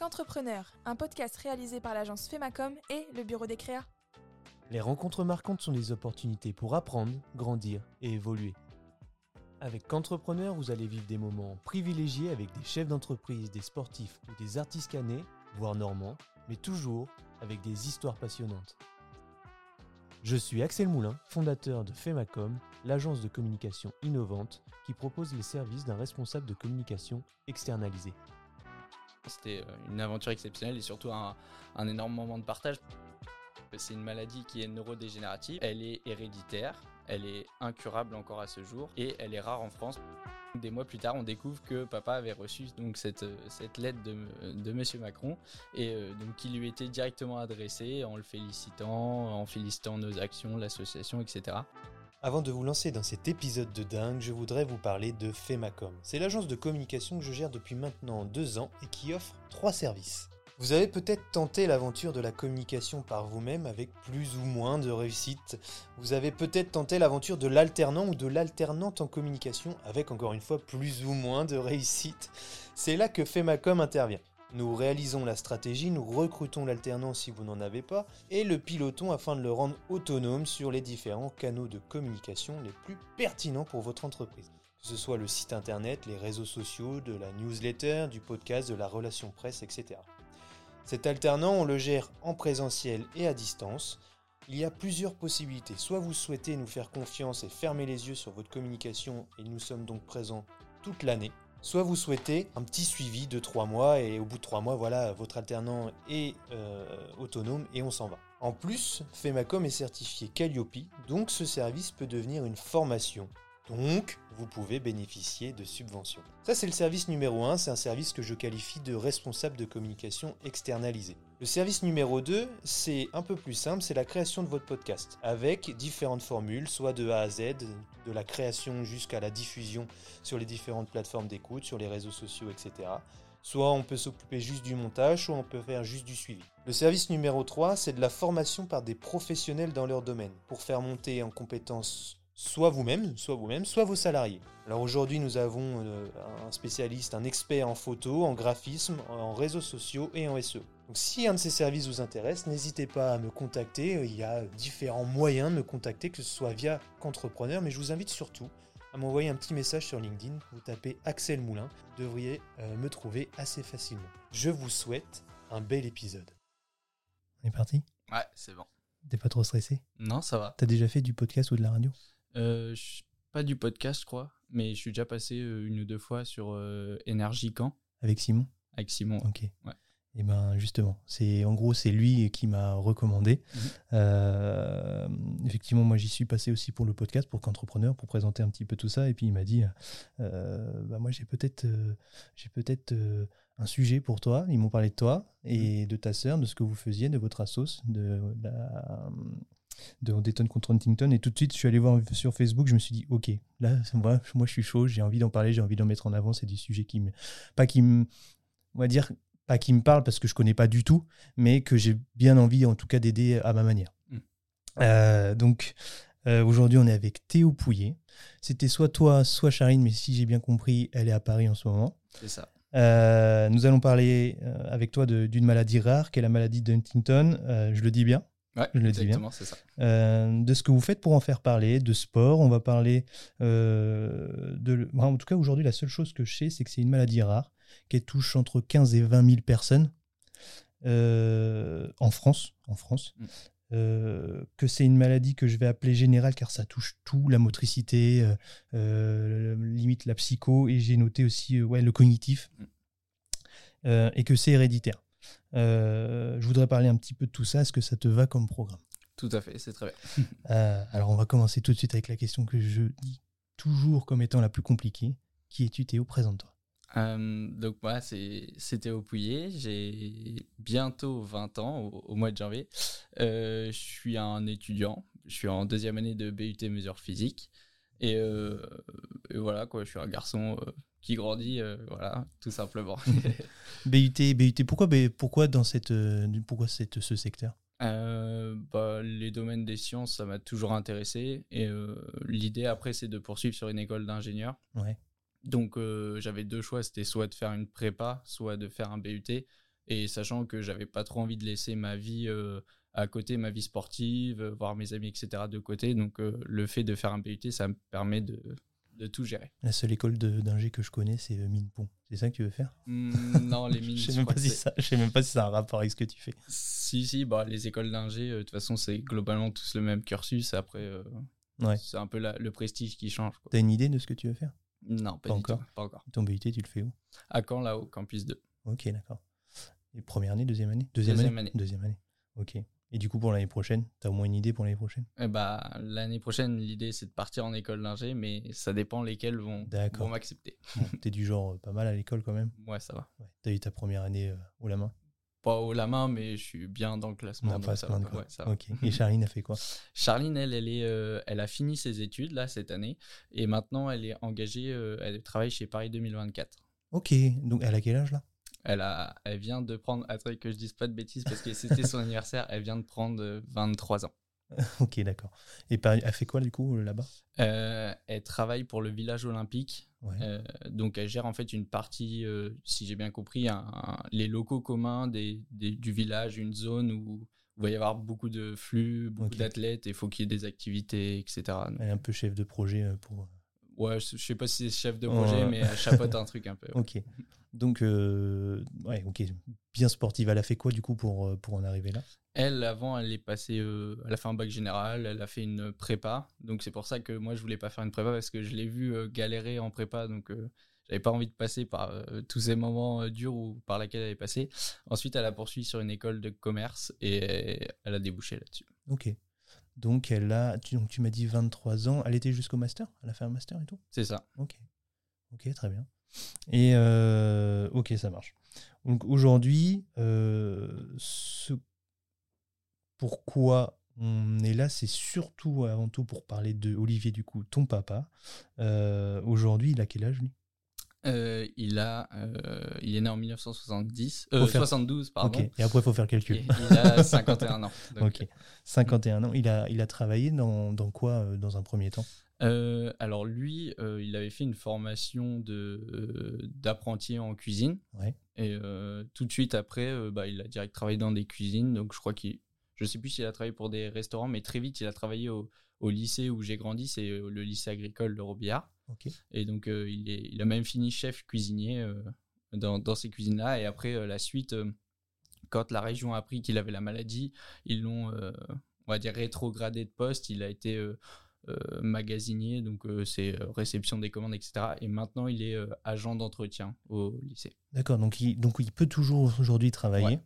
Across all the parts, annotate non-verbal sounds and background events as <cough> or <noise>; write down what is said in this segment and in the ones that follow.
Qu'entrepreneur, un podcast réalisé par l'agence Femacom et le bureau des créas. Les rencontres marquantes sont des opportunités pour apprendre, grandir et évoluer. Avec Qu'entrepreneur, vous allez vivre des moments privilégiés avec des chefs d'entreprise, des sportifs ou des artistes canés, voire normands, mais toujours avec des histoires passionnantes. Je suis Axel Moulin, fondateur de Femacom, l'agence de communication innovante qui propose les services d'un responsable de communication externalisé. C'était euh, une aventure exceptionnelle et surtout un, énorme moment de partage. C'est une maladie qui est neurodégénérative, elle est héréditaire, elle est incurable encore à ce jour et elle est rare en France. Des mois plus tard, on découvre que papa avait reçu donc cette, cette lettre de, de Monsieur Macron et euh, donc qui lui était directement adressée en le félicitant, en félicitant nos actions, l'association, etc. Avant de vous lancer dans cet épisode de dingue, je voudrais vous parler de Femacom. C'est l'agence de communication que je gère depuis maintenant deux ans et qui offre trois services. Vous avez peut-être tenté l'aventure de la communication par vous-même avec plus ou moins de réussite. Vous avez peut-être tenté l'aventure de l'alternant ou de l'alternante en communication avec encore une fois plus ou moins de réussite. C'est là que Femacom intervient. Nous réalisons la stratégie, nous recrutons l'alternant si vous n'en avez pas, et le pilotons afin de le rendre autonome sur les différents canaux de communication les plus pertinents pour votre entreprise. Que ce soit le site internet, les réseaux sociaux, de la newsletter, du podcast, de la relation presse, etc. Cet alternant, on le gère en présentiel et à distance. Il y a plusieurs possibilités. Soit vous souhaitez nous faire confiance et fermer les yeux sur votre communication et nous sommes donc présents toute l'année. Soit vous souhaitez un petit suivi de 3 mois et au bout de 3 mois, voilà, votre alternant est euh, autonome et on s'en va. En plus, Femacom est certifié Calliope, donc ce service peut devenir une formation donc, vous pouvez bénéficier de subventions. Ça, c'est le service numéro 1, c'est un service que je qualifie de responsable de communication externalisé. Le service numéro 2, c'est un peu plus simple, c'est la création de votre podcast, avec différentes formules, soit de A à Z, de la création jusqu'à la diffusion sur les différentes plateformes d'écoute, sur les réseaux sociaux, etc. Soit on peut s'occuper juste du montage, soit on peut faire juste du suivi. Le service numéro 3, c'est de la formation par des professionnels dans leur domaine, pour faire monter en compétences soit vous-même, soit vous-même, soit vos salariés. Alors aujourd'hui, nous avons euh, un spécialiste, un expert en photo, en graphisme, en réseaux sociaux et en SEO. Donc si un de ces services vous intéresse, n'hésitez pas à me contacter. Il y a différents moyens de me contacter, que ce soit via Qu'entrepreneur, mais je vous invite surtout à m'envoyer un petit message sur LinkedIn. Vous tapez Axel Moulin, vous devriez euh, me trouver assez facilement. Je vous souhaite un bel épisode. On est parti? Ouais, c'est bon. T'es pas trop stressé? Non, ça va. T'as déjà fait du podcast ou de la radio? Euh, pas du podcast, je crois, mais je suis déjà passé euh, une ou deux fois sur euh, Énergie Camp Avec Simon? Avec Simon. Ok. Ouais. Et ben justement, c'est en gros c'est lui qui m'a recommandé. Mhm. Euh, effectivement, moi j'y suis passé aussi pour le podcast, pour qu'entrepreneur, pour présenter un petit peu tout ça. Et puis il m'a dit, euh, bah, moi j'ai peut-être euh, j'ai peut-être un sujet pour toi. Ils m'ont parlé de toi et de ta sœur, de ce que vous faisiez, de votre assos, de la de Dayton contre Huntington et tout de suite je suis allé voir sur Facebook je me suis dit ok là moi, moi je suis chaud j'ai envie d'en parler j'ai envie d'en mettre en avant c'est des sujets qui me pas qui me on va dire pas qui me parlent parce que je connais pas du tout mais que j'ai bien envie en tout cas d'aider à ma manière Mm. Euh, donc euh, aujourd'hui on est avec Théo Pouillet c'était soit toi soit Charine mais si j'ai bien compris elle est à Paris en ce moment C'est ça. euh, nous allons parler euh, avec toi d'une maladie rare, qui est la maladie de Huntington. Euh, je le dis bien? Ouais, Je le dis bien. exactement, c'est ça. Euh, de ce que vous faites pour en faire parler, de sport. On va parler euh, de. en tout cas, aujourd'hui, la seule chose que je sais, c'est que c'est une maladie rare qui touche entre 15 et 20 000 personnes euh, en France. En France. Mm. Euh, que c'est une maladie que je vais appeler générale car ça touche tout, la motricité, euh, limite la psycho, et j'ai noté aussi euh, ouais, le cognitif, Mm. Et que c'est héréditaire. Euh, je voudrais parler un petit peu de tout ça. Est-ce que ça te va comme programme? Tout à fait, c'est très bien. <laughs> euh, alors, on va commencer tout de suite avec la question que je dis toujours comme étant la plus compliquée. Qui es-tu, Théo? Présente-toi. Euh, donc moi, c'est au Pouillet. J'ai bientôt 20 ans au, au mois de janvier. Euh, je suis un étudiant. Je suis en deuxième année de BUT mesures physiques. Et, euh, et voilà quoi, je suis un garçon qui grandit, euh, voilà, tout simplement. <laughs> BUT, BUT, pourquoi, pourquoi dans cette, euh, pourquoi cette, ce secteur? Euh, bah, les domaines des sciences, ça m'a toujours intéressé. Et euh, l'idée après, c'est de poursuivre sur une école d'ingénieur. Ouais. Donc j'avais deux choix, c'était soit de faire une prépa, soit de faire un BUT. Et sachant que j'avais pas trop envie de laisser ma vie à côté, ma vie sportive, voir mes amis, etc. de côté. Donc le fait de faire un PUT, ça me permet de, de tout gérer. La seule école d'ingé que je connais, c'est euh, Minepont. C'est ça que tu veux faire? Hmm, non, les <laughs> mines. Je sais je même si sais même pas si ça a un rapport avec ce que tu fais. Si, si, bah, les écoles d'ingé, euh, de toute façon, c'est globalement tous le même cursus. Après, euh, Ouais. c'est un peu la- le prestige qui change. quoi. T'as une idée de ce que tu veux faire? Non, pas, encore. tout. Pas encore. Ton BUT, tu le fais où? À Caen, là, au campus 2. Ok, d'accord. Et première année, deuxième année? Deuxième année année. Deuxième année. Ok. Et du coup, pour l'année prochaine, t'as au moins une idée pour l'année prochaine? Eh bah, L'année prochaine, l'idée, c'est de partir en école d'ingé, mais ça dépend lesquels vont, m'accepter. Bon, T'es du genre euh, pas mal à l'école quand même Ouais, ça va. Ouais. T'as eu ta première année euh, haut la main? Pas haut la main, mais je suis bien dans le classement. On pas ça va. Ouais, ça. Et Charline a fait quoi? Charline, elle, elle, est, euh, elle a fini ses études là cette année et maintenant elle est engagée, euh, elle travaille chez Paris 2024. Ok. Donc, elle a quel âge là? Elle, a, elle vient de prendre, attends que je dise pas de bêtises parce que c'était son <laughs> anniversaire, elle vient de prendre euh, 23 ans. <laughs> Ok, d'accord. Et par- elle fait quoi du coup euh, là-bas? Euh, elle travaille pour le village olympique, Ouais. euh, donc elle gère en fait une partie, euh, si j'ai bien compris, un- un- les locaux communs des, des- du village, une zone où il va y avoir beaucoup de flux, beaucoup d'athlètes et il faut qu'il y ait des activités, etc. Donc, Elle est un peu chef de projet euh, pour. Ouais, je sais pas si c'est chef de projet, mais elle chapeaute un truc un peu. ouais. <laughs> Ok. Donc, euh, ouais, ok. Bien sportive. Elle a fait quoi du coup pour, euh, pour en arriver là? Elle, avant, elle est passée, euh, elle a fait un bac général, elle a fait une prépa. Donc c'est pour ça que moi, je voulais pas faire une prépa parce que je l'ai vue euh, galérer en prépa. Donc j'avais pas envie de passer par euh, tous ces moments euh, durs ou par laquelle elle est passée. Ensuite, elle a poursuivi sur une école de commerce et elle a débouché là-dessus. Ok. Donc, elle a. Tu, donc, tu m'as dit 23 ans. Elle était jusqu'au master? Elle a fait un master et tout? C'est ça. Ok. Ok, très bien. Et euh, ok, ça marche. Donc aujourd'hui, euh, ce... pourquoi on est là, c'est surtout avant tout pour parler de Olivier, du coup, ton papa. Euh, aujourd'hui, il a quel âge lui? Euh, il a, euh, il est né en 1970, euh, faire- 72 pardon. Ok, et après, il faut faire le Et calcul. il a <laughs> 51 ans. Donc, ok, 51 ans. Il a, il a travaillé dans, dans quoi dans un premier temps? Euh, alors lui, euh, il avait fait une formation euh, d'apprenti en cuisine. Ouais. Et tout de suite après, bah, il a direct travaillé dans des cuisines. Donc je crois qu'il, je sais plus s'il a travaillé pour des restaurants, mais très vite il a travaillé au, au lycée où j'ai grandi, c'est le lycée agricole de Robillard. Et donc il, est, il a même fini chef cuisinier dans, dans ces cuisines-là. Et après la suite, quand la région a appris qu'il avait la maladie, ils l'ont, on va dire, rétrogradé de poste. Il a été magasinier, donc euh, c'est euh, réception des commandes, etc. Et maintenant, il est euh, agent d'entretien au lycée. D'accord, donc il, donc il peut toujours aujourd'hui travailler. Ouais.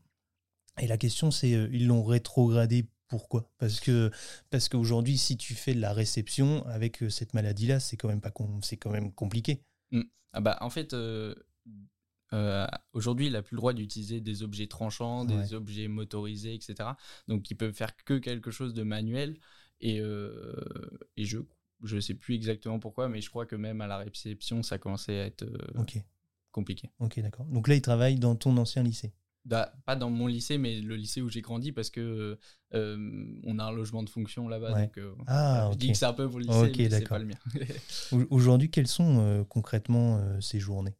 Et la question, c'est euh, ils l'ont rétrogradé pourquoi? Parce que parce qu'aujourd'hui, si tu fais de la réception avec euh, cette maladie-là, c'est quand même pas c'est quand même compliqué. Ah bah, en fait, euh, euh, aujourd'hui, il n'a plus le droit d'utiliser des objets tranchants, des Ouais. objets motorisés, etc. Donc, il peut faire que quelque chose de manuel. Et, euh, et je je sais plus exactement pourquoi, mais je crois que même à la réception, ça commençait à être euh, compliqué. ok, d'accord. Donc là, il travaille dans ton ancien lycée. Bah, pas dans mon lycée, mais le lycée où j'ai grandi, parce que euh, on a un logement de fonction là-bas. Ouais. Donc, euh, Ah, je ok. dis que c'est un peu pour le lycée, Ok, mais c'est pas le mien. <laughs> Au- Aujourd'hui, quelles sont euh, concrètement ces journées?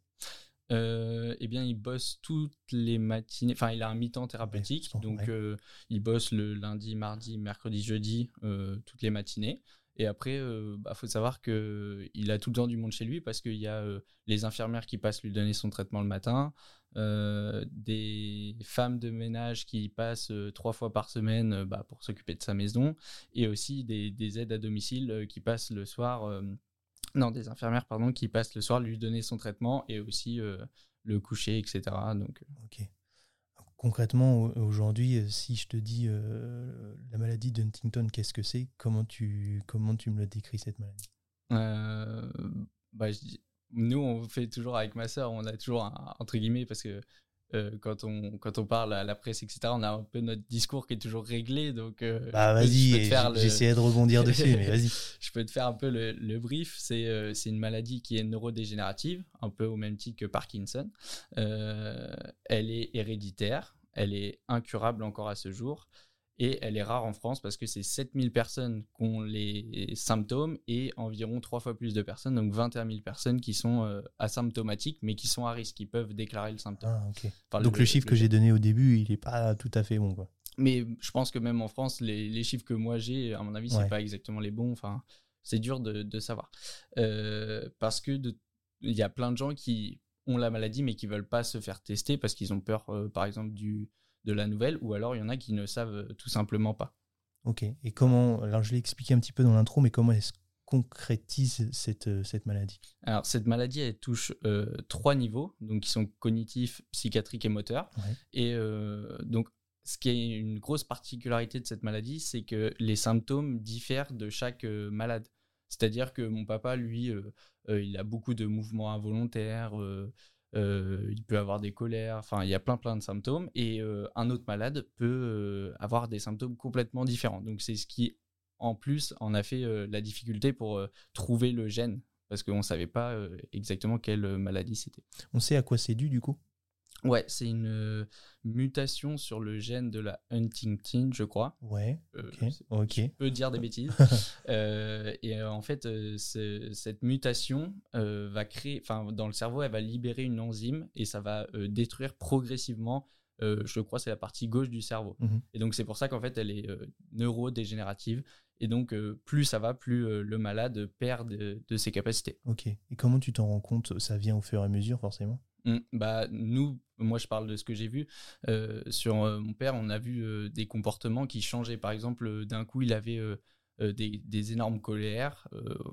Euh, eh bien, il bosse toutes les matinées. Enfin, il a un mi-temps thérapeutique. Ouais, donc, euh, il bosse le lundi, mardi, mercredi, jeudi, euh, toutes les matinées. Et après, il bah, faut savoir qu'il a tout le temps du monde chez lui parce qu'il y a euh, les infirmières qui passent lui donner son traitement le matin, euh, des femmes de ménage qui passent euh, trois fois par semaine euh, bah, pour s'occuper de sa maison, et aussi des, des aides à domicile euh, qui passent le soir. Non, des infirmières, pardon, qui passent le soir lui donner son traitement et aussi euh, le coucher, etc. Donc, euh, Ok. Concrètement, au- aujourd'hui, euh, si je te dis euh, la maladie d'Huntington, qu'est-ce que c'est? Comment tu comment tu me le décris cette maladie? Euh, bah, je nous, on fait toujours avec ma sœur, on a toujours un, entre guillemets, parce que euh, quand, on, quand on parle à la presse, etc., on a un peu notre discours qui est toujours réglé. Donc, euh, Bah vas-y, le- j'essayais de rebondir dessus, mais vas-y. <laughs> je peux te faire un peu le, le brief. C'est euh, c'est une maladie qui est neurodégénérative, un peu au même titre que Parkinson. Elle est héréditaire, elle est incurable encore à ce jour. Et elle est rare en France parce que c'est 7000 personnes qui ont les symptômes et environ trois fois plus de personnes, donc 21 000 personnes qui sont euh, asymptomatiques mais qui sont à risque, qui peuvent déclarer le symptôme. Ah. Donc le, chiffre que j'ai donné au début, il n'est pas tout à fait bon. Quoi. Mais je pense que même en France, les, les chiffres que moi j'ai, à mon avis, c'est pas exactement les bons. Enfin, c'est dur de, de savoir. Euh, parce que il y a plein de gens qui ont la maladie mais qui veulent pas se faire tester parce qu'ils ont peur, euh, par exemple, du, de la nouvelle, ou alors il y en a qui ne savent euh, tout simplement pas. Ok. Et comment, alors je l'ai expliqué un petit peu dans l'intro, mais comment est-ce concrétise cette, euh, cette maladie? Alors, cette maladie, elle touche euh, trois niveaux, donc qui sont cognitifs, psychiatriques et moteurs. Et donc, ce qui est une grosse particularité de cette maladie, c'est que les symptômes diffèrent de chaque malade. C'est-à-dire que mon papa, lui, il a beaucoup de mouvements involontaires, euh, il peut avoir des colères, enfin il y a plein plein de symptômes et euh, un autre malade peut euh, avoir des symptômes complètement différents. Donc c'est ce qui en plus en a fait la difficulté pour trouver le gène parce qu'on ne savait pas exactement quelle maladie c'était. On sait à quoi c'est dû du coup? Ouais, c'est une euh, mutation sur le gène de la Huntington, je crois. Ouais. Euh, ok. Je peux dire des bêtises. <laughs> Euh, et en fait, cette mutation va créer, enfin, dans le cerveau, elle va libérer une enzyme et ça va détruire progressivement. je crois c'est la partie gauche du cerveau. Mhm. Et donc c'est pour ça qu'en fait elle est neurodégénérative. Et donc plus ça va, plus le malade perd de, de ses capacités. Ok. Et comment tu t'en rends compte? Ça vient au fur et à mesure forcément? Mmh, bah, nous, moi je parle de ce que j'ai vu. Euh, sur euh, mon père, on a vu euh, des comportements qui changeaient. Par exemple, d'un coup, il avait des, énormes colères.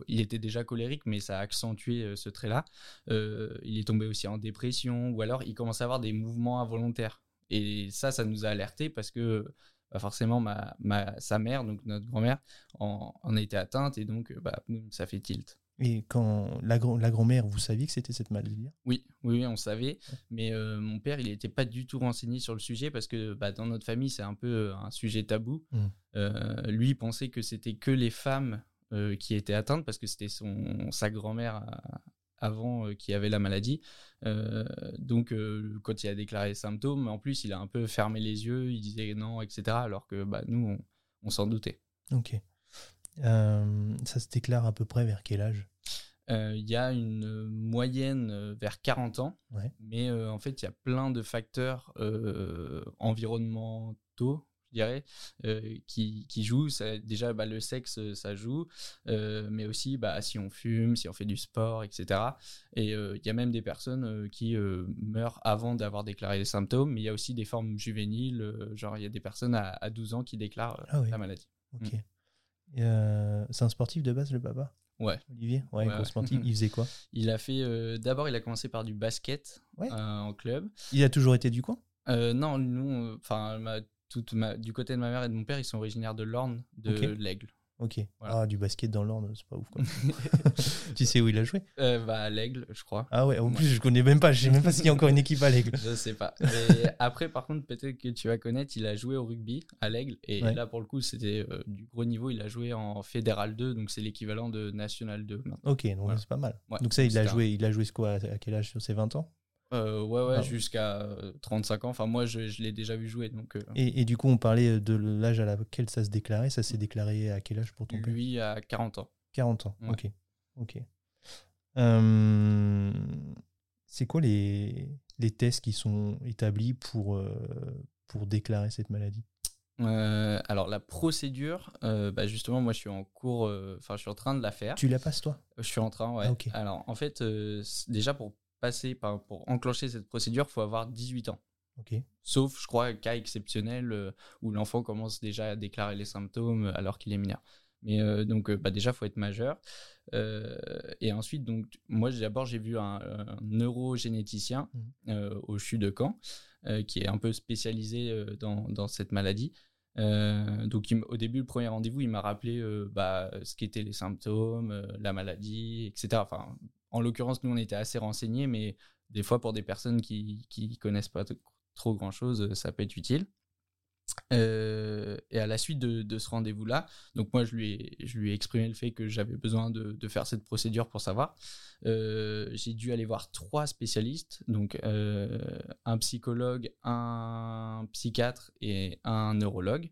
il était déjà colérique, mais ça a accentué ce trait-là. il est tombé aussi en dépression, ou alors il commence à avoir des mouvements involontaires. Et ça, ça nous a alertés parce que bah, forcément, ma, ma, sa mère, donc notre grand-mère, en, en, été atteinte, et donc bah, ça fait tilt. Et quand la, la grand-mère, vous saviez que c'était cette maladie oui, oui, on savait. Mais euh, mon père, il n'était pas du tout renseigné sur le sujet parce que bah, dans notre famille, c'est un peu euh, un sujet tabou. Mmh. Euh, lui, il pensait que c'était que les femmes qui étaient atteintes parce que c'était son sa grand-mère avant qui avait la maladie. donc, quand il a déclaré les symptômes, en plus, il a un peu fermé les yeux, il disait non, etc. Alors que bah, nous, on, on s'en doutait. Ok. ça se déclare à peu près vers quel âge? Il y a une moyenne euh, vers 40 ans, mais euh, en fait, il y a plein de facteurs environnementaux, je dirais, qui, qui, jouent. déjà, bah, le sexe, ça joue, mais aussi bah, si on fume, si on fait du sport, etc. Et il y a même des personnes qui meurent avant d'avoir déclaré les symptômes, mais il y a aussi des formes juvéniles, genre il y a des personnes à, 12 ans qui déclarent ah la maladie. Ok. Mm. c'est un sportif de base, le papa? Ouais. Olivier Ouais, ouais, <laughs> Il faisait quoi? Il a fait. Euh, d'abord, il a commencé par du basket euh, en club. Il a toujours été du coin? Euh, Non, nous, enfin, toute ma, du côté de ma mère et de mon père, ils sont originaires de l'Orne, de l'Aigle. Ok. Ah, du basket dans l'ordre, c'est pas ouf. Quoi. <laughs> <laughs> tu sais où il a joué euh, bah, À l'Aigle, je crois. Ah ouais, en plus, je connais même pas. Je sais même pas s'il y a encore une équipe à l'Aigle. je sais pas. <laughs> Mais après, par contre, peut-être que tu vas connaître, il a joué au rugby à l'Aigle. Et là, pour le coup, c'était euh, du gros niveau. Il a joué en Fédéral 2, donc c'est l'équivalent de National 2. Ok, donc c'est pas mal. donc ça, il a, joué, il a joué quoi À quel âge Sur ses 20 ans? Euh, ouais, ouais, jusqu'à 35 euh, ans. Enfin, moi, je, je l'ai déjà vu jouer. Donc, euh. et, et, du coup, on parlait de l'âge à laquelle ça se déclarait. Ça s'est déclaré à quel âge pour ton père? Lui, à 40 ans. 40 ans, ok. ok. c'est quoi les, les tests qui sont établis pour, pour déclarer cette maladie? Alors la procédure, bah justement moi je suis en cours, enfin je suis en train de la faire. Tu la passes toi? Je suis en train, ouais. Ah, alors en fait déjà pour passer pour enclencher cette procédure, il faut avoir 18 ans. Sauf, je crois, cas exceptionnel euh, où l'enfant commence déjà à déclarer les symptômes euh, alors qu'il est mineur. Mais euh, donc, bah, déjà, il faut être majeur. et ensuite, donc, moi, d'abord, j'ai vu un, neurogénéticien mmh. au CHU de Caen, qui est un peu spécialisé dans, dans cette maladie. donc, au début, le premier rendez-vous, il m'a rappelé bah, ce qu'étaient les symptômes, la maladie, etc. Enfin, en l'occurrence, nous, on était assez renseignés, mais des fois, pour des personnes qui ne connaissent pas trop grand-chose, ça peut être utile. Euh, et à la suite de, ce rendez-vous-là, donc moi je lui, ai, exprimé le fait que j'avais besoin de, faire cette procédure pour savoir. Euh, j'ai dû aller voir trois spécialistes, donc euh, un psychologue, un psychiatre et un neurologue.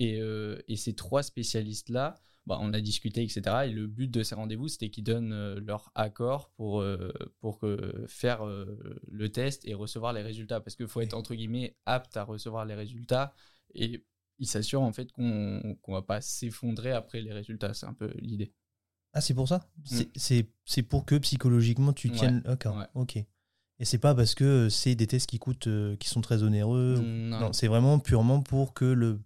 Euh, et ces trois spécialistes-là, bah, on a discuté, etc. Et le but de ces rendez-vous, c'était qu'ils donnent euh, leur accord pour, euh, pour faire euh, le test et recevoir les résultats. Parce qu'il faut être, entre guillemets, apte à recevoir les résultats. Et ils s'assurent, en fait, qu'on qu'on va pas s'effondrer après les résultats. C'est un peu l'idée. Ah, c'est pour ça? C'est- C'est pour que psychologiquement tu Mm. Ouais, tiennes. D'accord, ouais. ok. Et c'est pas parce que c'est des tests qui coûtent, qui sont très onéreux. Non, c'est vraiment purement pour que le,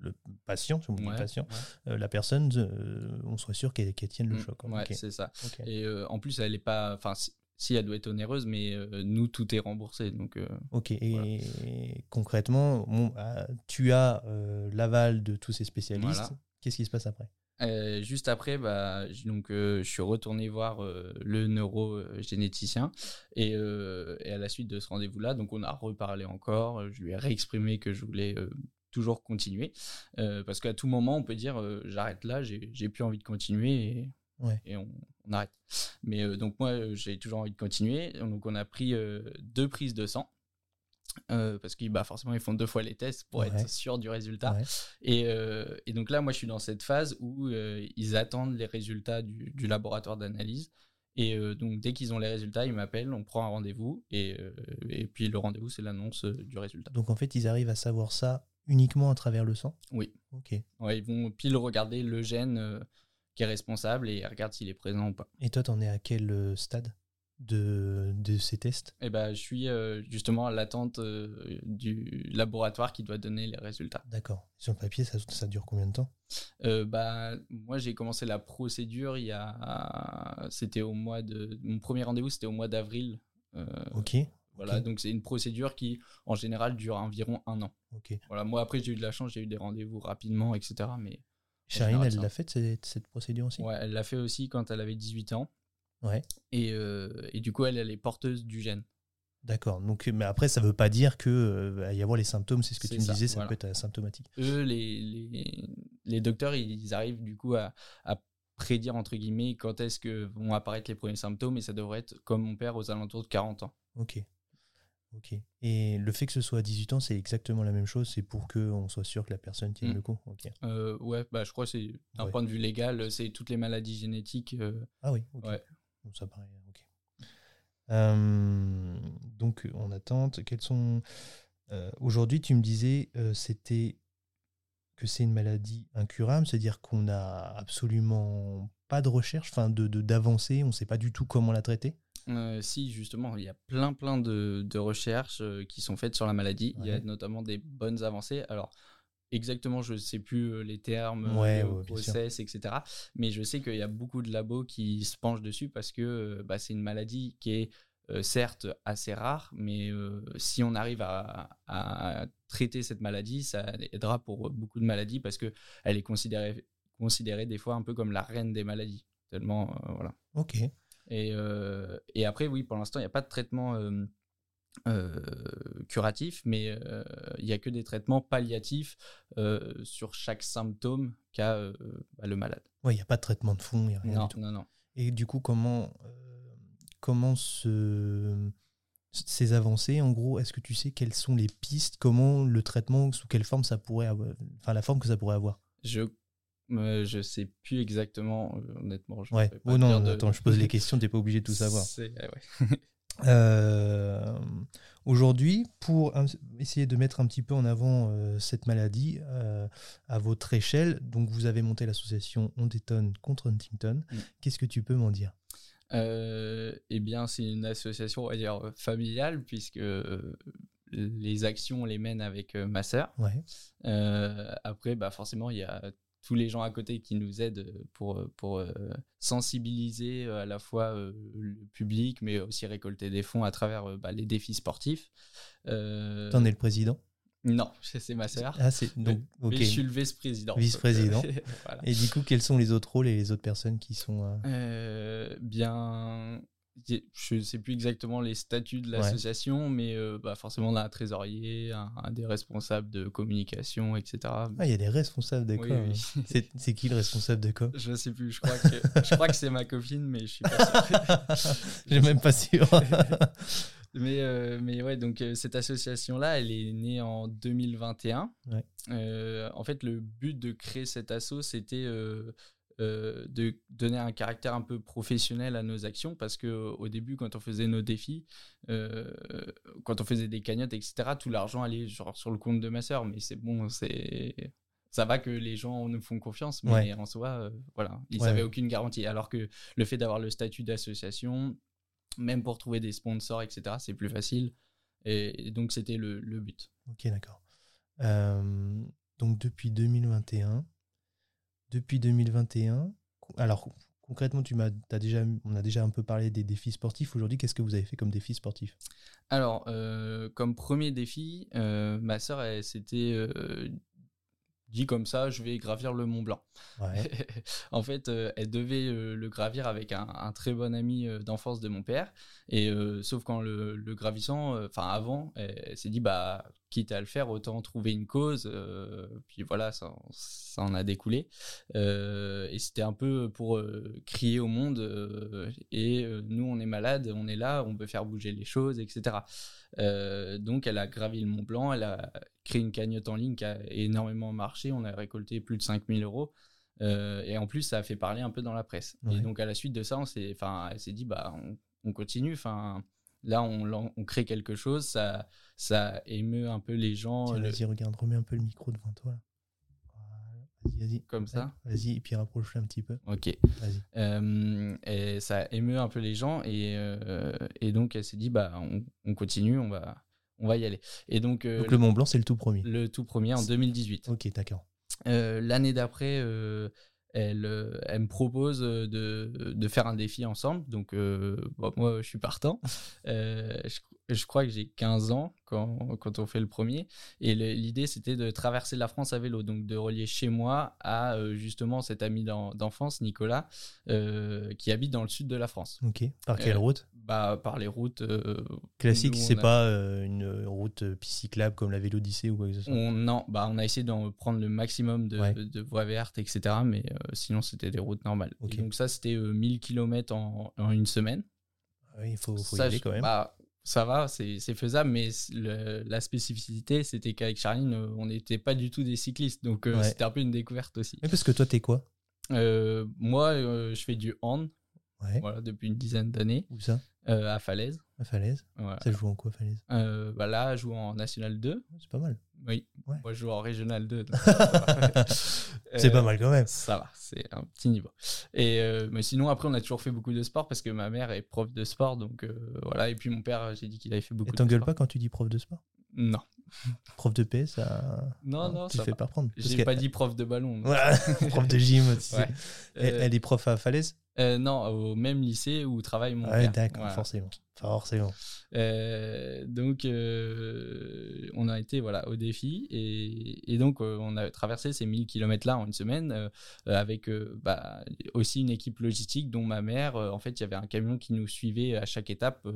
le patient, si on dit Ouais, patient, ouais. euh, la personne, euh, on soit sûr qu'elle qu'elle tienne le Mm, choc. ouais, c'est ça. Et euh, en plus, elle est pas. Enfin, si, si, elle doit être onéreuse, mais nous, tout est remboursé. Donc, Ok, et concrètement, bon, ah, tu as l'aval de tous ces spécialistes. Voilà. Qu'est-ce qui se passe après? Euh, juste après, bah, donc, euh, je suis retourné voir euh, le neurogénéticien et, et à la suite de ce rendez-vous-là, donc on a reparlé encore. Je lui ai réexprimé que je voulais toujours continuer euh, parce qu'à tout moment, on peut dire euh, j'arrête là, j'ai plus envie de continuer et, Ouais. et on, on arrête. Mais euh, donc moi, j'ai toujours envie de continuer. Donc on a pris deux prises de sang. parce que bah, forcément ils font deux fois les tests pour Ouais. être sûr du résultat. Ouais. Et, et donc là, moi, je suis dans cette phase où ils attendent les résultats du, du laboratoire d'analyse. Et euh, donc, dès qu'ils ont les résultats, ils m'appellent, on prend un rendez-vous. Et, euh, et puis, le rendez-vous, c'est l'annonce euh, du résultat. Donc en fait, ils arrivent à savoir ça uniquement à travers le sang? Oui. Ok. Ouais, ils vont pile regarder le gène euh, qui est responsable et ils regardent s'il est présent ou pas. Et toi, t'en es à quel euh, stade de, de ces tests? Et ben, je suis euh, justement à l'attente euh, du laboratoire qui doit donner les résultats. D'accord. Sur le papier, ça, ça dure combien de temps? Bah, moi, j'ai commencé la procédure il y a. C'était au mois de. Mon premier rendez-vous, c'était au mois d'avril. Ok. Voilà, donc c'est une procédure qui, en général, dure environ un an. Ok. Voilà, moi, après, j'ai eu de la chance, j'ai eu des rendez-vous rapidement, etc. Mais général, elle l'a fait cette, cette procédure aussi? Ouais, elle l'a fait aussi quand elle avait 18 ans. Ouais. Et, euh, et du coup, elle, elle est porteuse du gène. D'accord. Donc, mais après, ça veut pas dire que euh, va y avoir les symptômes. C'est ce que tu me ça, disais, ça voilà. peut être asymptomatique. Eux, les, les, les docteurs, ils arrivent du coup à, à prédire, entre guillemets, quand est-ce que vont apparaître les premiers symptômes. Et ça devrait être, comme mon père, aux alentours de 40 ans. Ok. Ok. Et le fait que ce soit à 18 ans, c'est exactement la même chose. C'est pour que on soit sûr que la personne tienne Mm. le coup. Ok. Euh, ouais, bah, je crois que c'est d'un Ouais. point de vue légal, c'est toutes les maladies génétiques. euh, Ah oui. Ouais. Bon, ça paraît. Ok. Euh, donc, on attente. Quels sont aujourd'hui Tu me disais, c'était que c'est une maladie incurable, c'est-à-dire qu'on n'a absolument pas de recherche, enfin de de- d'avancée, on ne sait pas du tout comment la traiter. Euh, si, justement, il y a plein, plein de, de recherches euh, qui sont faites sur la maladie. Il y a notamment des bonnes avancées. Alors, exactement, je ne sais plus euh, les termes, Ouais, le ouais, bien sûr. process, etc. Mais je sais qu'il y a beaucoup de labos qui se penchent dessus parce que bah, c'est une maladie qui est euh, certes assez rare, mais euh, si on arrive à, à traiter cette maladie, ça aidera pour beaucoup de maladies parce qu'elle est considérée, considérée des fois un peu comme la reine des maladies. Tellement, euh, voilà. Ok. Et, euh, et après, oui, pour l'instant, il n'y a pas de traitement euh, euh, curatif, mais il n'y a que des traitements palliatifs sur chaque symptôme qu'a bah, le malade. Ouais, il n'y a pas de traitement de fond, il n'y a rien Non, du tout. non, non. Et du coup, comment, comment se- ces avancées, en gros, est-ce que tu sais quelles sont les pistes, comment le traitement, sous quelle forme ça pourrait avoir, enfin la forme que ça pourrait avoir? Je euh, je sais plus exactement, euh, honnêtement. Je Ouais. Oh non, de- attends, je pose les questions, t'es pas obligé de tout savoir. Euh, ouais. <laughs> Euh, Aujourd'hui, pour essayer de mettre un petit peu en avant euh, cette maladie à votre échelle, donc vous avez monté l'association On détonne contre Huntington. Mm. Qu'est-ce que tu peux m'en dire? Eh bien, c'est une association, on va dire, familiale, puisque les actions, on les mène avec ma sœur. Ouais. Euh, après, bah forcément, il y a tous les gens à côté qui nous aident pour, pour euh, sensibiliser euh, à la fois euh, le public, mais aussi récolter des fonds à travers euh, bah, les défis sportifs. Euh, T'en es le président? Non, <laughs> c'est ma sœur. Ah, c'est donc ok. Mais je suis le vice-président. Vice-président. Euh, <laughs> voilà. Et du coup, quels sont les autres rôles et les autres personnes qui sont euh, Euh, bien, je ne sais plus exactement les statuts de Ouais. l'association, mais euh, bah, forcément, on a un trésorier, un, un des responsables de communication, etc. Ah, il y a des responsables de Oui, com. oui. hein. <laughs> C'est- C'est qui le responsable de com? Je sais plus, je crois que, je crois que c'est ma copine, mais je suis pas sûr. <laughs> J'ai même pas sûr. <laughs> mais, euh, mais ouais, donc euh, cette association-là, elle est née en 2021. Ouais. Euh, en fait, le but de créer cet asso, c'était euh, euh, de donner un caractère un peu professionnel à nos actions parce que au début, quand on faisait nos défis, euh, quand on faisait des cagnottes, etc., tout l'argent allait genre sur le compte de ma sœur. Mais c'est bon, c'est ça va que les gens nous font confiance, mais Ouais. en soi, euh, voilà, ils n'avaient ouais. aucune garantie. Alors que le fait d'avoir le statut d'association, même pour trouver des sponsors, etc., c'est plus facile. Et, et donc, c'était le, le but. Ok, d'accord. Euh, donc depuis 2021, depuis 2021, co- alors concrètement, tu m'as, t'as déjà, on a déjà un peu parlé des défis sportifs. Aujourd'hui, qu'est-ce que vous avez fait comme défi sportif Alors, euh, comme premier défi, euh, ma sœur, elle s'était euh, dit comme ça, je vais gravir le Mont Blanc. Ouais. <laughs> en fait, elle devait le gravir avec un, un très bon ami d'enfance de mon père. Et sauf qu'en le, le gravissant, enfin avant, elle, elle s'est dit bah quitte à le faire, autant trouver une cause. euh, puis voilà, ça, ça en a découlé. Euh, et c'était un peu pour euh, crier au monde. et nous, on est malade, on est là, on peut faire bouger les choses, etc. Donc, elle a gravi le Mont Blanc, elle a créé une cagnotte en ligne qui a énormément marché. On a récolté plus de 5000 euros. Et en plus, ça a fait parler un peu dans la presse. Ouais. Et donc, à la suite de ça, on s'est, enfin, elle s'est dit, bah, on, on continue. Enfin, là, on, crée quelque chose. Ça, ça émeut un peu les gens. Tiens, le- vas-y, regarde, remets un peu le micro devant toi. Vas-y, vas-y. Comme ça Vas-y, et puis rapproche-le un petit peu. Ok. Vas-y. Euh, et ça émeut un peu les gens. Et, euh, et donc, elle s'est dit, bah, on, on continue, on va, on va y aller. Et donc, euh, Donc le Mont Blanc, c'est le tout premier. le tout premier en 2018. Ok, d'accord. L'année d'après, elle, euh, elle me propose euh, de, faire un défi ensemble. Donc, euh, bon, moi, je suis partant. Je crois que j'ai 15 ans quand, quand on fait le premier. Et l'idée, c'était de traverser la France à vélo. Donc, de relier chez moi à euh, justement cet ami d'en- d'enfance, Nicolas, euh, qui habite dans le sud de la France. Ok. Par quelle Euh, route? Bah, par les routes. Classique, nous, on c'est a- pas une route cyclable comme la Vélodyssée ou quoi que ce soit? On, non, bah on a essayé d'en prendre le maximum de, Ouais. de voies vertes, etc. Mais sinon, c'était des routes normales. Et donc, ça, c'était euh, 1000 km en, en une semaine. Oui, il faut, faut y Ça, aller quand même. bah, ça va, c'est faisable, mais le- la spécificité, c'était qu'avec Charline, euh, on n'était pas du tout des cyclistes. Donc, euh, Ouais. c'était un peu une découverte aussi. Mais parce que toi, t'es quoi? Euh, moi, euh, je fais du hand Ouais. voilà, depuis une dizaine d'années Où ça? Euh, à Falaise. À Falaise Voilà. Ça joue en quoi, Falaise? Euh, bah là, je joue en National 2. C'est pas mal. Oui, Ouais. moi, je joue en Régional 2. donc, <laughs> c'est Euh, pas mal quand même. Ça va, c'est un petit niveau. Et euh, mais sinon, après, on a toujours fait beaucoup de sport parce que ma mère est prof de sport, donc voilà. Et puis mon père, j'ai dit qu'il avait fait beaucoup Et de t'engueules sport. pas quand tu dis prof de sport? Non, Prof de PS, ça. non, non, tu ça te fais va. pas prendre. J'ai pas dit prof de ballon. Voilà, <laughs> prof de gym. tu sais. Ouais. Elle, elle est prof à Falaise? Euh, non, au même lycée où travaille mon Ouais, père. d'accord, Voilà. forcément. Forcément. Euh, donc, euh, on a été voilà, au défi et, et donc on a traversé ces 1000 km là en une semaine avec bah, aussi une équipe logistique dont ma mère. en fait, il y avait un camion qui nous suivait à chaque étape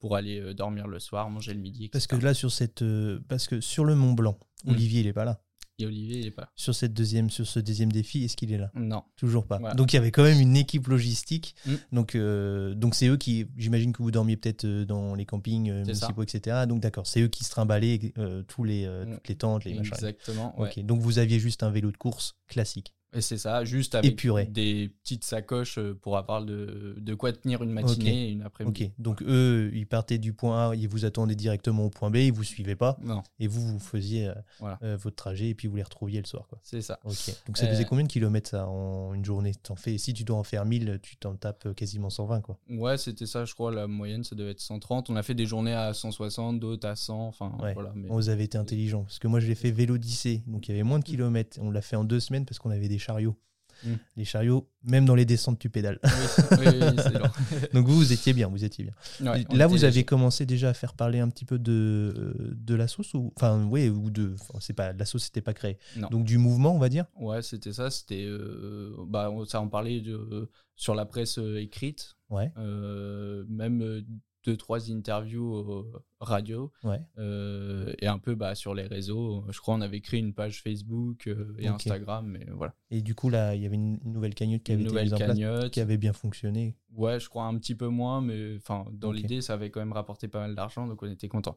pour aller dormir le soir, manger le midi. Parce que là, sur cette, parce que sur le Mont Blanc, Mm. Olivier, il est pas là. Et Olivier, il est pas là. Sur cette deuxième, sur ce deuxième défi, est-ce qu'il est là? Non. Toujours pas. Voilà. Donc il y avait quand même une équipe logistique. Mm. Donc euh, donc c'est eux qui, j'imagine que vous dormiez peut-être euh, dans les campings euh, ça. municipaux, etc. Donc d'accord, c'est eux qui se trimbalaient euh, tous les Mm. toutes les tentes, les machins. Exactement. ouais. Ok. Donc vous aviez juste un vélo de course classique. Et c'est ça, juste avec Épuré. des petites sacoches euh, pour avoir de, de quoi tenir une matinée et une après-midi. Ok. Donc eux, ils partaient du point A, ils vous attendaient directement au point B, ils vous suivaient pas, Non, et vous vous faisiez euh, Voilà. euh, votre trajet et puis vous les retrouviez le soir, c'est ça. Ok. Donc ça Euh, faisait combien de kilomètres ça en une journée? T'en fais, si tu dois en faire 1000, tu t'en tapes quasiment 120 quoi. Ouais, c'était ça, je crois, la moyenne, ça devait être 130. On a fait des journées à 160, d'autres à 100, enfin Ouais. voilà. Mais... Bon, vous avez été intelligent parce que moi je l'ai fait vélo donc il y avait moins de kilomètres. On l'a fait en deux semaines parce qu'on avait des chariots. Mm. Les chariots, même dans les descentes, tu pédales. Oui, oui, oui, c'est <laughs> long. donc vous, vous étiez bien, vous étiez bien. Ouais, Là, vous avez commencé déjà à faire parler un petit peu de, euh, de la sauce ou enfin oui ou de c'est pas la sauce c'était pas créé. Non. Donc du mouvement, on va dire? Ouais, c'était ça. C'était, euh, bah, ça en parlait de, sur la presse euh, écrite, Ouais. euh, même deux trois interviews euh, radio Ouais. euh, et un peu bah, sur les réseaux. Je crois on avait créé une page Facebook euh, et. Instagram, mais voilà. Et du coup, là, il y avait une nouvelle cagnotte qui Une avait été en place, qui avait bien fonctionné. Ouais, je crois un petit peu moins, mais enfin, dans l'idée, ça avait quand même rapporté pas mal d'argent, donc on était content.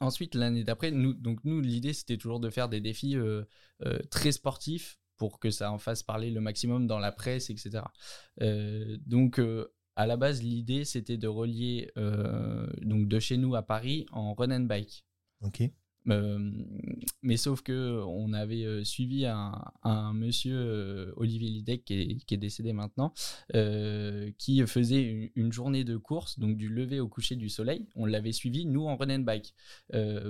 ensuite, l'année d'après, nous, donc nous, l'idée, c'était toujours de faire des défis très sportifs pour que ça en fasse parler le maximum dans la presse, etc. Euh, donc, euh, à la base, l'idée, c'était de relier euh, donc de chez nous à Paris en run and bike. Ok. Euh, mais sauf que on avait euh, suivi un, un monsieur euh, Olivier Lidec qui est, qui est décédé maintenant, euh, qui faisait une, une journée de course, donc du lever au coucher du soleil. On l'avait suivi nous en run and bike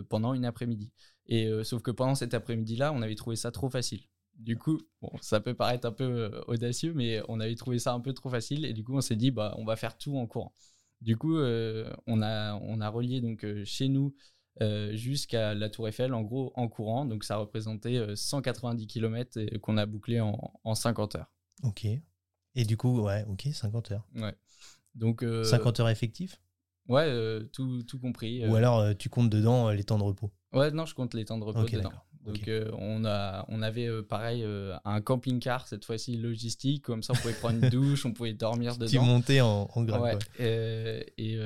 pendant une après-midi. Et sauf que pendant cet après-midi-là, on avait trouvé ça trop facile. Du coup, bon, ça peut paraître un peu euh, audacieux, mais on avait trouvé ça un peu trop facile et du coup, on s'est dit bah on va faire tout en courant. Du coup, euh, on a on a relié donc euh, chez nous euh, jusqu'à la Tour Eiffel, en gros, en courant. Donc, ça représentait euh, 190 km qu'on a bouclé en, en 50 heures. Ok. Et du coup, ouais, ok, 50 heures. Ouais. Donc, euh, 50 heures effectifs Ouais, tout, tout compris. Ou alors tu comptes dedans les temps de repos? Ouais, non, je compte les temps de repos Ok, dedans. Donc, euh, on, a, on avait euh, pareil euh, un camping-car, cette fois-ci logistique. Comme ça, on pouvait prendre une douche, on pouvait dormir <laughs> dedans. monté en, en. Ouais, euh, et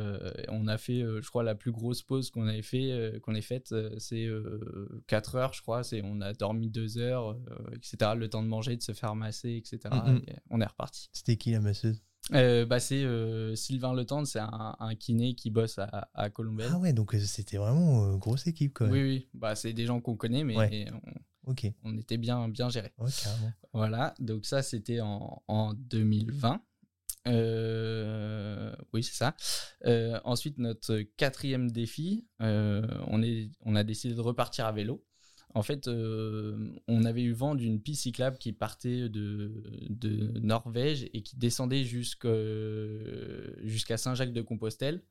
on a fait, je crois, la plus grosse pause qu'on avait fait, qu'on ait faite, c'est 4 heures, je crois. C'est, on a dormi 2 heures, etc. Le temps de manger, de se faire masser, etc. Mhm. Et on est reparti. C'était qui la masseuse? Euh, bah, c'est euh, Sylvain Le Tendre, c'est un, un kiné qui bosse à, à Colombelle. Ah ouais, donc euh, c'était vraiment euh, grosse équipe quand même. oui, oui, bah, c'est des gens qu'on connaît, mais Ouais. on, était bien, bien gérés. ouais. Voilà, donc ça c'était en, en 2020. Euh, oui, c'est ça. Ensuite, notre quatrième défi, on, est, on a décidé de repartir à vélo. En fait, euh, on avait eu vent d'une piste cyclable qui partait de, de Norvège et qui descendait jusqu'à Saint-Jacques-de-Compostelle.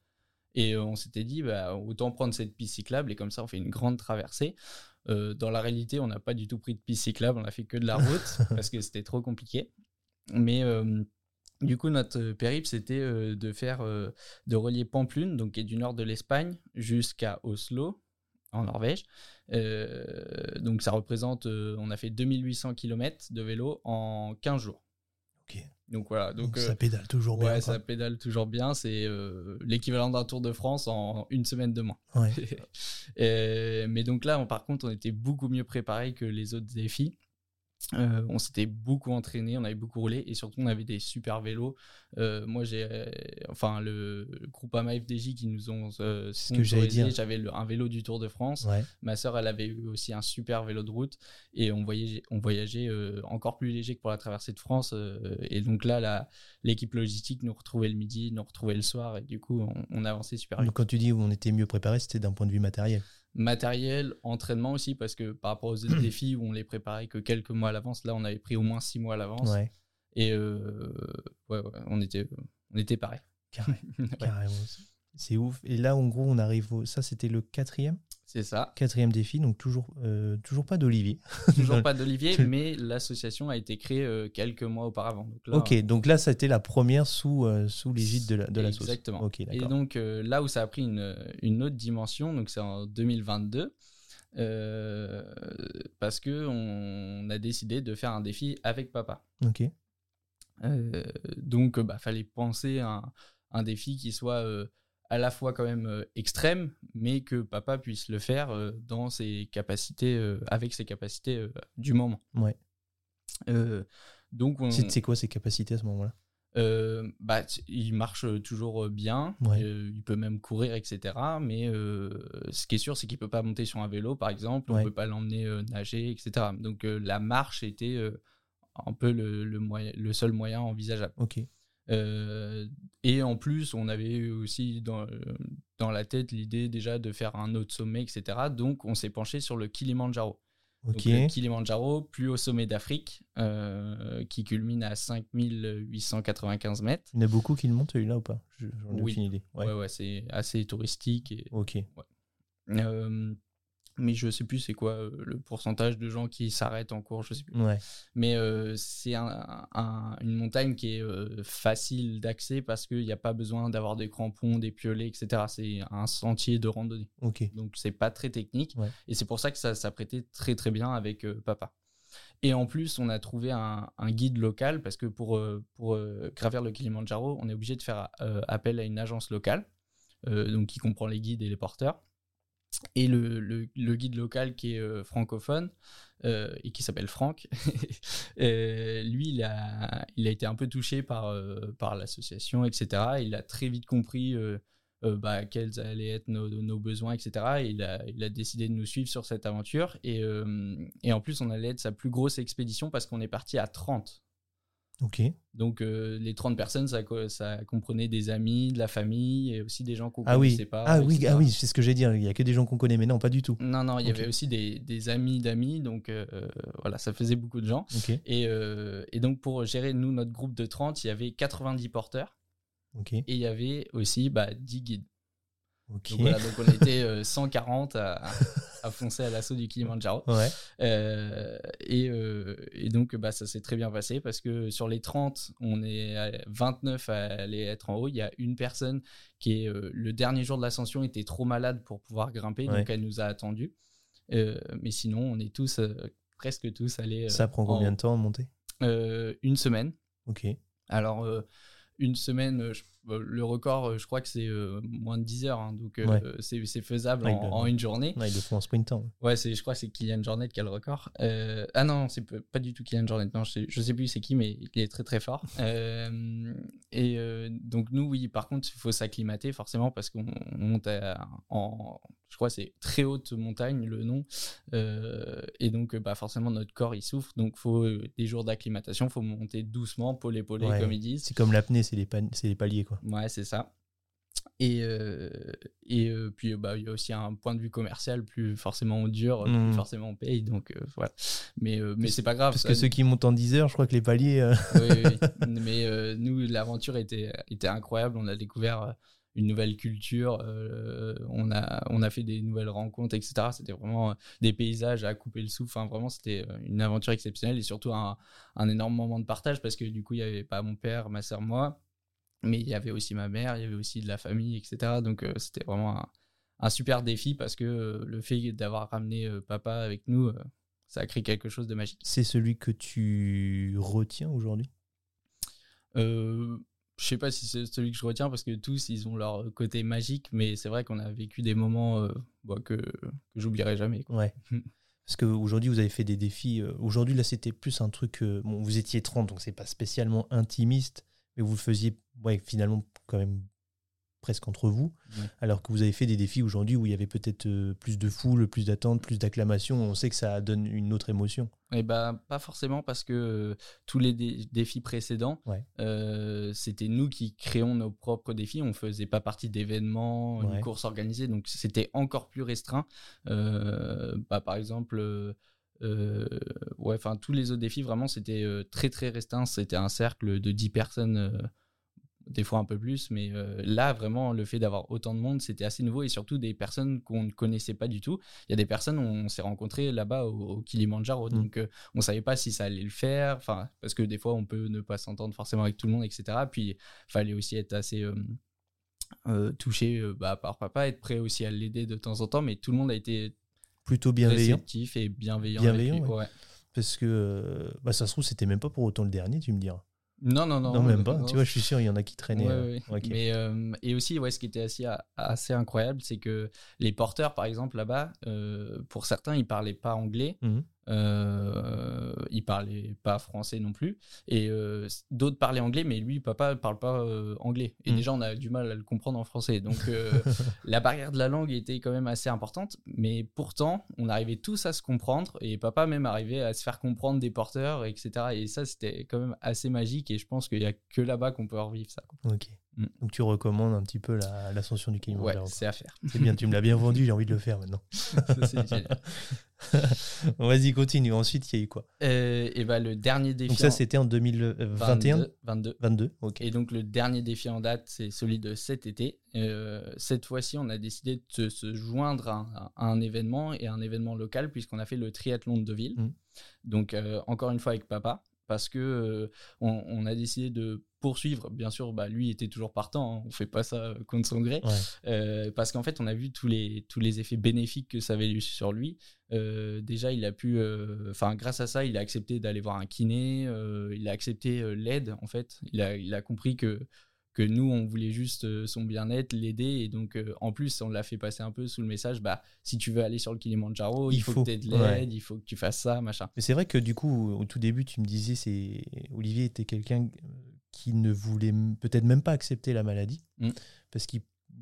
Et euh, on s'était dit, bah, autant prendre cette piste cyclable et comme ça, on fait une grande traversée. Euh, dans la réalité, on n'a pas du tout pris de piste cyclable, on a fait que de la route <laughs> parce que c'était trop compliqué. Mais euh, du coup, notre périple, c'était euh, de faire, de relier Pamplune, donc qui est du nord de l'Espagne, jusqu'à Oslo, en Norvège. Euh, donc ça représente, euh, on a fait 2800 km de vélo en 15 jours. Ok. Donc voilà, donc, Donc, euh, ça pédale toujours bien. ouais, ça pédale toujours bien. C'est euh, l'équivalent d'un Tour de France en une semaine de moins. Ouais. <laughs> Mais donc là, on- par contre, on était beaucoup mieux préparé que les autres défis. Euh, on s'était beaucoup entraîné, on avait beaucoup roulé et surtout on avait des super vélos. Euh, moi j'ai, euh, enfin le, le groupe AMA FDJ qui nous ont ce que sponsorisé, dire. J'avais un vélo du Tour de France. Ouais. Ma sœur, elle avait eu aussi un super vélo de route et on voyageait, on voyageait encore plus léger que pour la traversée de France. et donc là, l'équipe logistique nous retrouvait le midi, nous retrouvait le soir et du coup, on, on avançait super vite. Donc quand tu dis où on était mieux préparé, c'était d'un point de vue matériel. Matériel, entraînement aussi, parce que par rapport aux autres <clears throat> défis où on les préparait que quelques mois à l'avance, là, on avait pris au moins six mois à l'avance. Ouais, Et euh, ouais, ouais, on était, on était pareil. carré- <laughs> carrément. C'est ouf. Et là, en gros, on arrive au... Ça, c'était le quatrième? C'est ça. Quatrième défi, donc toujours, euh, toujours pas d'Olivier. <laughs> Toujours pas d'Olivier, mais l'association a été créée euh, quelques mois auparavant. Donc là, Ok, donc là, ça a été la première sous, euh, sous l'égide de la, de la sauce. Exactement. Ok, Et donc euh, là où ça a pris une, une autre dimension, donc c'est en 2022, euh, parce que on a décidé de faire un défi avec papa. Ok. Euh, donc, bah, fallait penser à un, un défi qui soit euh, à la fois quand même euh, extrême, mais que papa puisse le faire euh, dans ses capacités, euh, avec ses capacités du moment. Ouais. Donc, on, C'est quoi ses capacités à ce moment-là? Euh, bah, il marche toujours bien, Ouais. euh, il peut même courir, etc. Mais euh, ce qui est sûr, c'est qu'il peut pas monter sur un vélo, par exemple, Ouais. on peut pas l'emmener nager, etc. Donc la marche était un peu le, le, moyen, le seul moyen envisageable. Ok. Euh, et en plus, on avait aussi dans, euh, dans la tête l'idée déjà de faire un autre sommet, etc. Donc on s'est penché sur le Kilimanjaro. Donc, Ok. le Kilimanjaro, plus haut sommet d'Afrique, euh, qui culmine à 5895 mètres. Il y en a beaucoup qui le montent celui-là ou pas? Je- J'en ai Oui. aucune idée. Ouais. Ouais, ouais, c'est assez touristique. Et, Ok. euh, mais je sais plus c'est quoi euh, le pourcentage de gens qui s'arrêtent en cours, je sais plus. Ouais. Mais euh, c'est un- un- une montagne qui est euh, facile d'accès parce qu'il n'y a pas besoin d'avoir des crampons, des piolets, etc. C'est un sentier de randonnée. Ok. Donc c'est pas très technique. Ouais. Et c'est pour ça que ça s'apprêtait très très bien avec euh, papa. Et en plus, on a trouvé un, un guide local parce que pour, pour gravir le Kilimanjaro, on est obligé de faire appel à une agence locale, donc qui comprend les guides et les porteurs. Et le, guide local qui est euh, francophone euh, et qui s'appelle Franck, <laughs> euh, lui, il a, été un peu touché par, l'association, etc. Il a très vite compris bah, quels allaient être nos, besoins, etc. Et il a, décidé de nous suivre sur cette aventure. Et, et en plus, on allait être sa plus grosse expédition parce qu'on est parti à 30. Donc, euh, les 30 personnes, ça, ça comprenait des amis, de la famille et aussi des gens qu'on Ah oui. connaissait pas. Ah oui, ah oui, c'est ce que j'ai dit. Il y a que des gens qu'on connaît, mais non, pas du tout. Non, non, il y avait aussi des, des amis d'amis. Donc, euh, euh, voilà, ça faisait beaucoup de gens. Et, euh, et donc, pour gérer, nous, notre groupe de 30, il y avait 90 porteurs et il y avait aussi bah, 10 guides. Ok. Donc, voilà, donc on était euh, 140 à, à foncer à l'assaut du Kilimanjaro. Ouais. Euh, et, euh, et donc, bah, ça s'est très bien passé parce que sur les 30, on est à 29 à aller être en haut. Il y a une personne qui est euh, le dernier jour de l'ascension était trop malade pour pouvoir grimper, Ouais. donc elle nous a attendus. Euh, mais sinon, on est tous, presque tous allés. Ça prend en combien de temps à monter? Une semaine. Ok. Alors, une semaine, je- le record, euh, je crois que c'est euh, moins de 10 heures. hein, donc, euh, Ouais. c'est c'est faisable Ouais, en, bah, une journée. Ouais, ils le font en sprintant. Ouais, je crois que c'est Kylian Jornet qui a le record. Euh, ah non, c'est pas du tout Kylian Jornet. Non, je sais, je sais plus c'est qui, mais il est très très fort. <laughs> Et donc nous, oui, par contre, il faut s'acclimater forcément parce qu'on on monte à- en, je crois que c'est très haute montagne le nom. Et donc, bah forcément, notre corps il souffre. Donc, faut euh, des jours d'acclimatation, faut monter doucement, pôle épaulé Ouais. comme ils disent. C'est comme l'apnée, c'est les, les paliers, quoi. Ouais, c'est ça. Et, euh, et euh, puis, bah, il y a aussi un point de vue commercial, plus forcément on dure, plus Mm. forcément on paye. Donc, euh, voilà. Mais, mais c'est pas grave. Parce ça- que ceux qui montent en 10 heures, je crois que les paliers. oui. <laughs> Mais nous, l'aventure était, était incroyable. On a découvert une nouvelle culture. euh, on, a, on a fait des nouvelles rencontres, etc. C'était vraiment des paysages à couper le souffle. Enfin, vraiment, c'était une aventure exceptionnelle et surtout un, un énorme moment de partage parce que du coup, il n'y avait pas mon père, ma soeur, moi. Mais il y avait aussi ma mère, il y avait aussi de la famille, etc. Donc, euh, c'était vraiment un, un super défi parce que euh, le fait d'avoir ramené euh, papa avec nous, ça a créé quelque chose de magique. C'est celui que tu retiens aujourd'hui? Euh, je sais pas si c'est celui que je retiens parce que tous ils ont leur côté magique, mais c'est vrai qu'on a vécu des moments euh, bah, que, que j'oublierai jamais. quoi. Ouais. <laughs> Parce qu'aujourd'hui, vous avez fait des défis. Aujourd'hui, là, c'était plus un truc. euh, bon, vous étiez 30, donc c'est pas spécialement intimiste, mais vous le faisiez ouais, finalement quand même presque entre vous. Ouais. Alors que vous avez fait des défis aujourd'hui où il y avait peut-être euh, plus de foule, plus d'attente, plus d'acclamation. On sait que ça donne une autre émotion. Et bah, pas forcément parce que euh, tous les dé- défis précédents, Ouais. euh, c'était nous qui créons nos propres défis. On faisait pas partie d'événements, Ouais. une course organisée, donc c'était encore plus restreint. Euh, bah, par exemple, euh, ouais, enfin tous les autres défis vraiment c'était euh, très très restreint. C'était un cercle de 10 personnes. euh, des fois un peu plus, mais euh, là vraiment le fait d'avoir autant de monde c'était assez nouveau et surtout des personnes qu'on ne connaissait pas du tout. Il y a des personnes on s'est rencontrés là-bas au, au Kilimanjaro, Mm. donc euh, on savait pas si ça allait le faire, enfin parce que des fois on peut ne pas s'entendre forcément avec tout le monde, etc. Puis fallait aussi être assez euh, euh, touché bah, par papa, être prêt aussi à l'aider de temps en temps, mais tout le monde a été Plutôt bienveillant. réceptif et bienveillant. Bienveillant, ouais. Ouais. Parce que bah, ça se trouve, c'était même pas pour autant le dernier, tu me diras. Non, non, non. Non, même pas. tu vois, je suis sûr, il y en a qui traînaient. Ouais, euh, ouais. Mais, euh, et aussi, ouais, ce qui était assez, assez incroyable, c'est que les porteurs, par exemple, là-bas, euh, pour certains, ils parlaient pas anglais. Mhm. Euh, ils parlaient pas français non plus. Et euh, d'autres parlaient anglais, mais lui, papa, parle pas euh, anglais. Et Mhm. déjà, on a du mal à le comprendre en français. Donc, euh, <laughs> la barrière de la langue était quand même assez importante. Mais pourtant, on arrivait tous à se comprendre. Et papa même arrivait à se faire comprendre des porteurs, etc. Et ça, c'était quand même assez magique. Et je pense qu'il y a que là-bas qu'on peut revivre ça. quoi. Ok. Mm. Donc tu recommandes un petit peu la- l'ascension du Ouais, Kilimanjaro. quoi. c'est à faire. c'est bien, tu me l'as bien vendu, j'ai envie de le faire maintenant. <laughs> Ça, c'est génial. <laughs> Vas-y, continue. Ensuite, il y a eu quoi? Euh, et bah, le dernier défi. Donc ça, en- c'était en 2021 22, 22. 22, ok. Et donc le dernier défi en date, c'est celui de cet été. Euh, cette fois-ci, on a décidé de se, joindre à, à un événement et un événement local puisqu'on a fait le triathlon de Deauville. Mhm. Donc euh, encore une fois avec papa parce que euh, on, on a décidé de poursuivre. Bien sûr, bah, lui était toujours partant. hein, on fait pas ça contre son gré. Ouais. Euh, parce qu'en fait, on a vu tous les, tous les effets bénéfiques que ça avait eu sur lui. Euh, déjà, il a pu, euh, enfin, grâce à ça, il a accepté d'aller voir un kiné. euh, il a accepté euh, l'aide, en fait. Il a, il a compris que que nous, on voulait juste euh, son bien-être, l'aider. Et donc, euh, en plus, on l'a fait passer un peu sous le message, bah, si tu veux aller sur le Kilimanjaro, il, Il faut, faut, que tu aies de l'aide, ouais. il faut que tu fasses ça, machin. Mais c'est vrai que du coup, au tout début, tu me disais, c'est Olivier était quelqu'un qui ne voulait peut-être même pas accepter la maladie, Mm. parce qu'il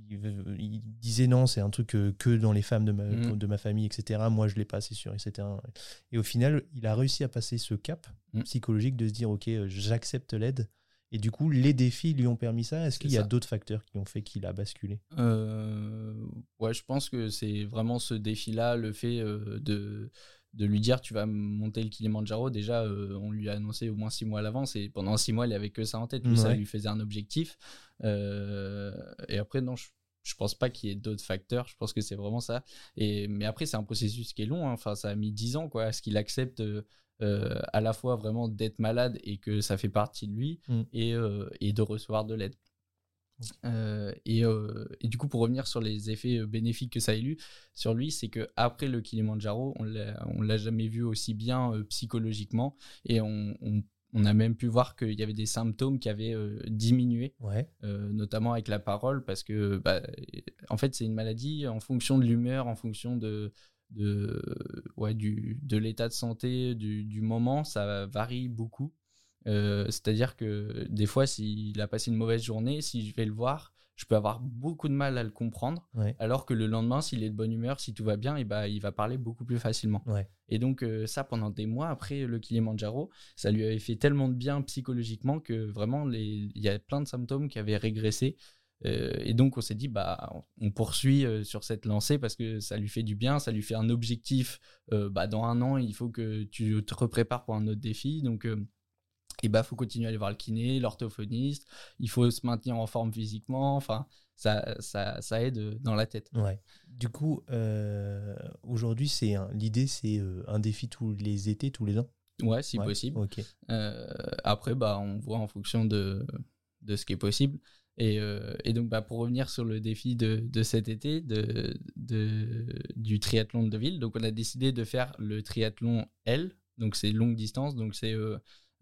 il, il disait non, c'est un truc euh, que dans les femmes de ma, Mm. de ma famille, etc. Moi, je l'ai pas, c'est sûr, etc. Et au final, il a réussi à passer ce cap Mm. psychologique de se dire, ok, euh, j'accepte l'aide. Et du coup, les défis lui ont permis ça. Est-ce qu'il y a d'autres facteurs qui ont fait qu'il a basculé? Euh, ouais, je pense que c'est vraiment ce défi-là, le fait euh, de, de lui dire tu vas monter le Kilimanjaro. Déjà, euh, on lui a annoncé au moins six mois à l'avance et pendant six mois, il avait que ça en tête. Lui, ça lui faisait un objectif. Euh, et après, non, je, je pense pas qu'il y ait d'autres facteurs. Je pense que c'est vraiment ça. Et, mais après, c'est un processus qui est long. hein. Enfin, ça a mis dix ans, quoi, à ce qu'il accepte. euh, à la fois vraiment d'être malade et que ça fait partie de lui Mm. et, et de recevoir de l'aide. Euh, et, euh, et du coup, pour revenir sur les effets euh, bénéfiques que ça a eu sur lui, c'est que après le Kilimanjaro, on l'a, on l'a jamais vu aussi bien euh, psychologiquement, et on, on- on a même pu voir qu'il y avait des symptômes qui avaient diminué, Ouais. notamment avec la parole, parce que bah, en fait, c'est une maladie en fonction de l'humeur, en fonction de de ouais du de l'état de santé du, du moment ça varie beaucoup euh, c'est-à-dire que des fois, s'il a passé une mauvaise journée, si je vais le voir, je peux avoir beaucoup de mal à le comprendre. Ouais. Alors que le lendemain, s'il est de bonne humeur, si tout va bien, et bah, il va parler beaucoup plus facilement. Ouais. Et donc, euh, ça, pendant des mois après le Kilimanjaro, ça lui avait fait tellement de bien psychologiquement que vraiment, les- il y a plein de symptômes qui avaient régressé. Euh, et donc, on s'est dit, bah, on poursuit euh, sur cette lancée parce que ça lui fait du bien, ça lui fait un objectif. Euh, bah, dans un an, il faut que tu te reprépares pour un autre défi. Donc, et bah faut continuer à aller voir le kiné, l'orthophoniste, il faut se maintenir en forme physiquement, enfin ça, ça, ça aide dans la tête. Ouais. Du coup, euh, aujourd'hui, c'est l'idée, c'est euh, un défi tous les étés, tous les ans? Ouais, si Ouais. possible. Euh, après, bah, on voit en fonction de, de ce qui est possible. Et, euh, et donc, bah, pour revenir sur le défi de, de cet été, de, de, du triathlon de Deauville, donc on a décidé de faire le triathlon L, donc c'est longue distance, donc c'est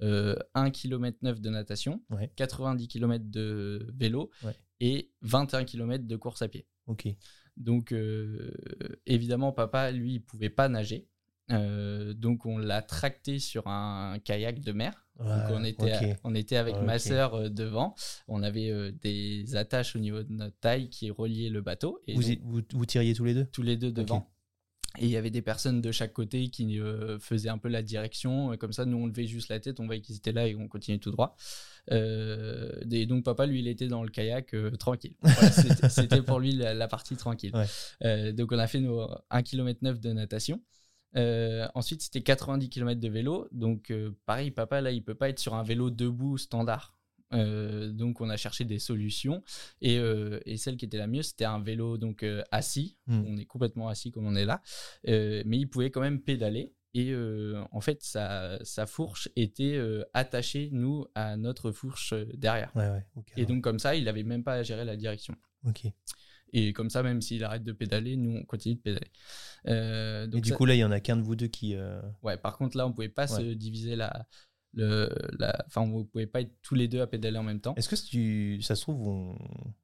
euh, euh, 1 km 9 de natation, Ouais. 90 km de vélo Ouais. et 21 km de course à pied. Ok. Donc, euh, évidemment, papa, lui, il pouvait pas nager. Euh, donc, on l'a tracté sur un kayak de mer. donc, on était, ok. on était avec ma sœur euh, devant. On avait des attaches au niveau de notre taille qui reliaient le bateau. Et Vous, donc, y- vous, vous tiriez tous les deux? tous les deux devant. Et il y avait des personnes de chaque côté qui euh, faisaient un peu la direction. Comme ça, nous, on levait juste la tête, on voyait qu'ils étaient là et on continuait tout droit. Euh, et donc, papa, lui, il était dans le kayak euh, tranquille. Voilà, c'était- pour lui la, la partie tranquille. Ouais. Donc, on a fait nos 1 km 9 de natation. Euh, ensuite, c'était 90 km de vélo. Donc, euh, pareil, papa, là, il peut pas être sur un vélo debout standard. Euh, donc, on a cherché des solutions. Et, euh, et celle qui était la mieux, c'était un vélo donc euh, assis. Mm. On est complètement assis comme on est là. Mais il pouvait quand même pédaler. Et en fait, sa, sa fourche était attachée, nous, à notre fourche derrière. Ouais, ouais. ok, Et donc, comme ça, il n'avait même pas à gérer la direction. Ok. Et comme ça, même s'il arrête de pédaler, nous, on continue de pédaler. Euh, Et donc du ça- coup, là, il y en a qu'un de vous deux qui. euh, Ouais, par contre, là, on pouvait pas Ouais. se diviser la. Le, la enfin, on pouvait pas être tous les deux à pédaler en même temps. Est-ce que si tu- ça se trouve, on,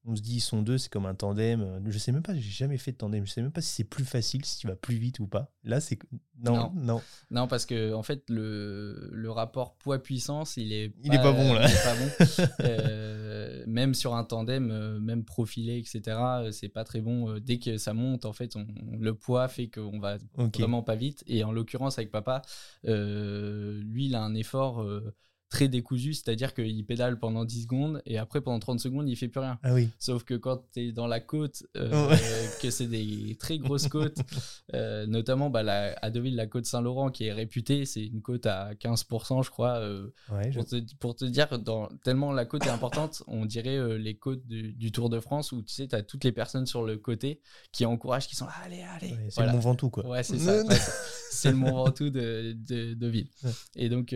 on se dit ils sont deux, c'est comme un tandem. Je sais même pas, j'ai jamais fait de tandem. Je sais même pas si c'est plus facile, si tu vas plus vite ou pas. Là, c'est. Non, Non. non. Non, parce que en fait, le, le rapport poids-puissance, il est Il est pas bon, là. pas bon. <laughs> Euh, même sur un tandem, euh, même profilé, etc., euh, c'est pas très bon. Dès que ça monte, en fait, on- le poids fait qu'on va vraiment pas vite. Et en l'occurrence, avec papa, euh, lui, il a un effort euh, très décousu, c'est-à-dire qu'il pédale pendant 10 secondes et après pendant 30 secondes il fait plus rien. Ah oui. Sauf que quand tu es dans la côte, euh, Ouais. <laughs> que c'est des très grosses côtes, <laughs> euh, notamment bah, la, à Deauville, la côte Saint-Laurent qui est réputée, c'est une côte à 15%, je crois. euh, Ouais, je- pour, te, pour te dire, dans, tellement la côte est importante, <laughs> on dirait les côtes du, du Tour de France où tu sais, tu as toutes les personnes sur le côté qui encouragent, qui sont là, allez, allez. ouais, c'est Voilà. le Mont Ventoux, quoi. Ouais, c'est ça. c'est- le Mont Ventoux de, de, de ville. Ouais. Et donc,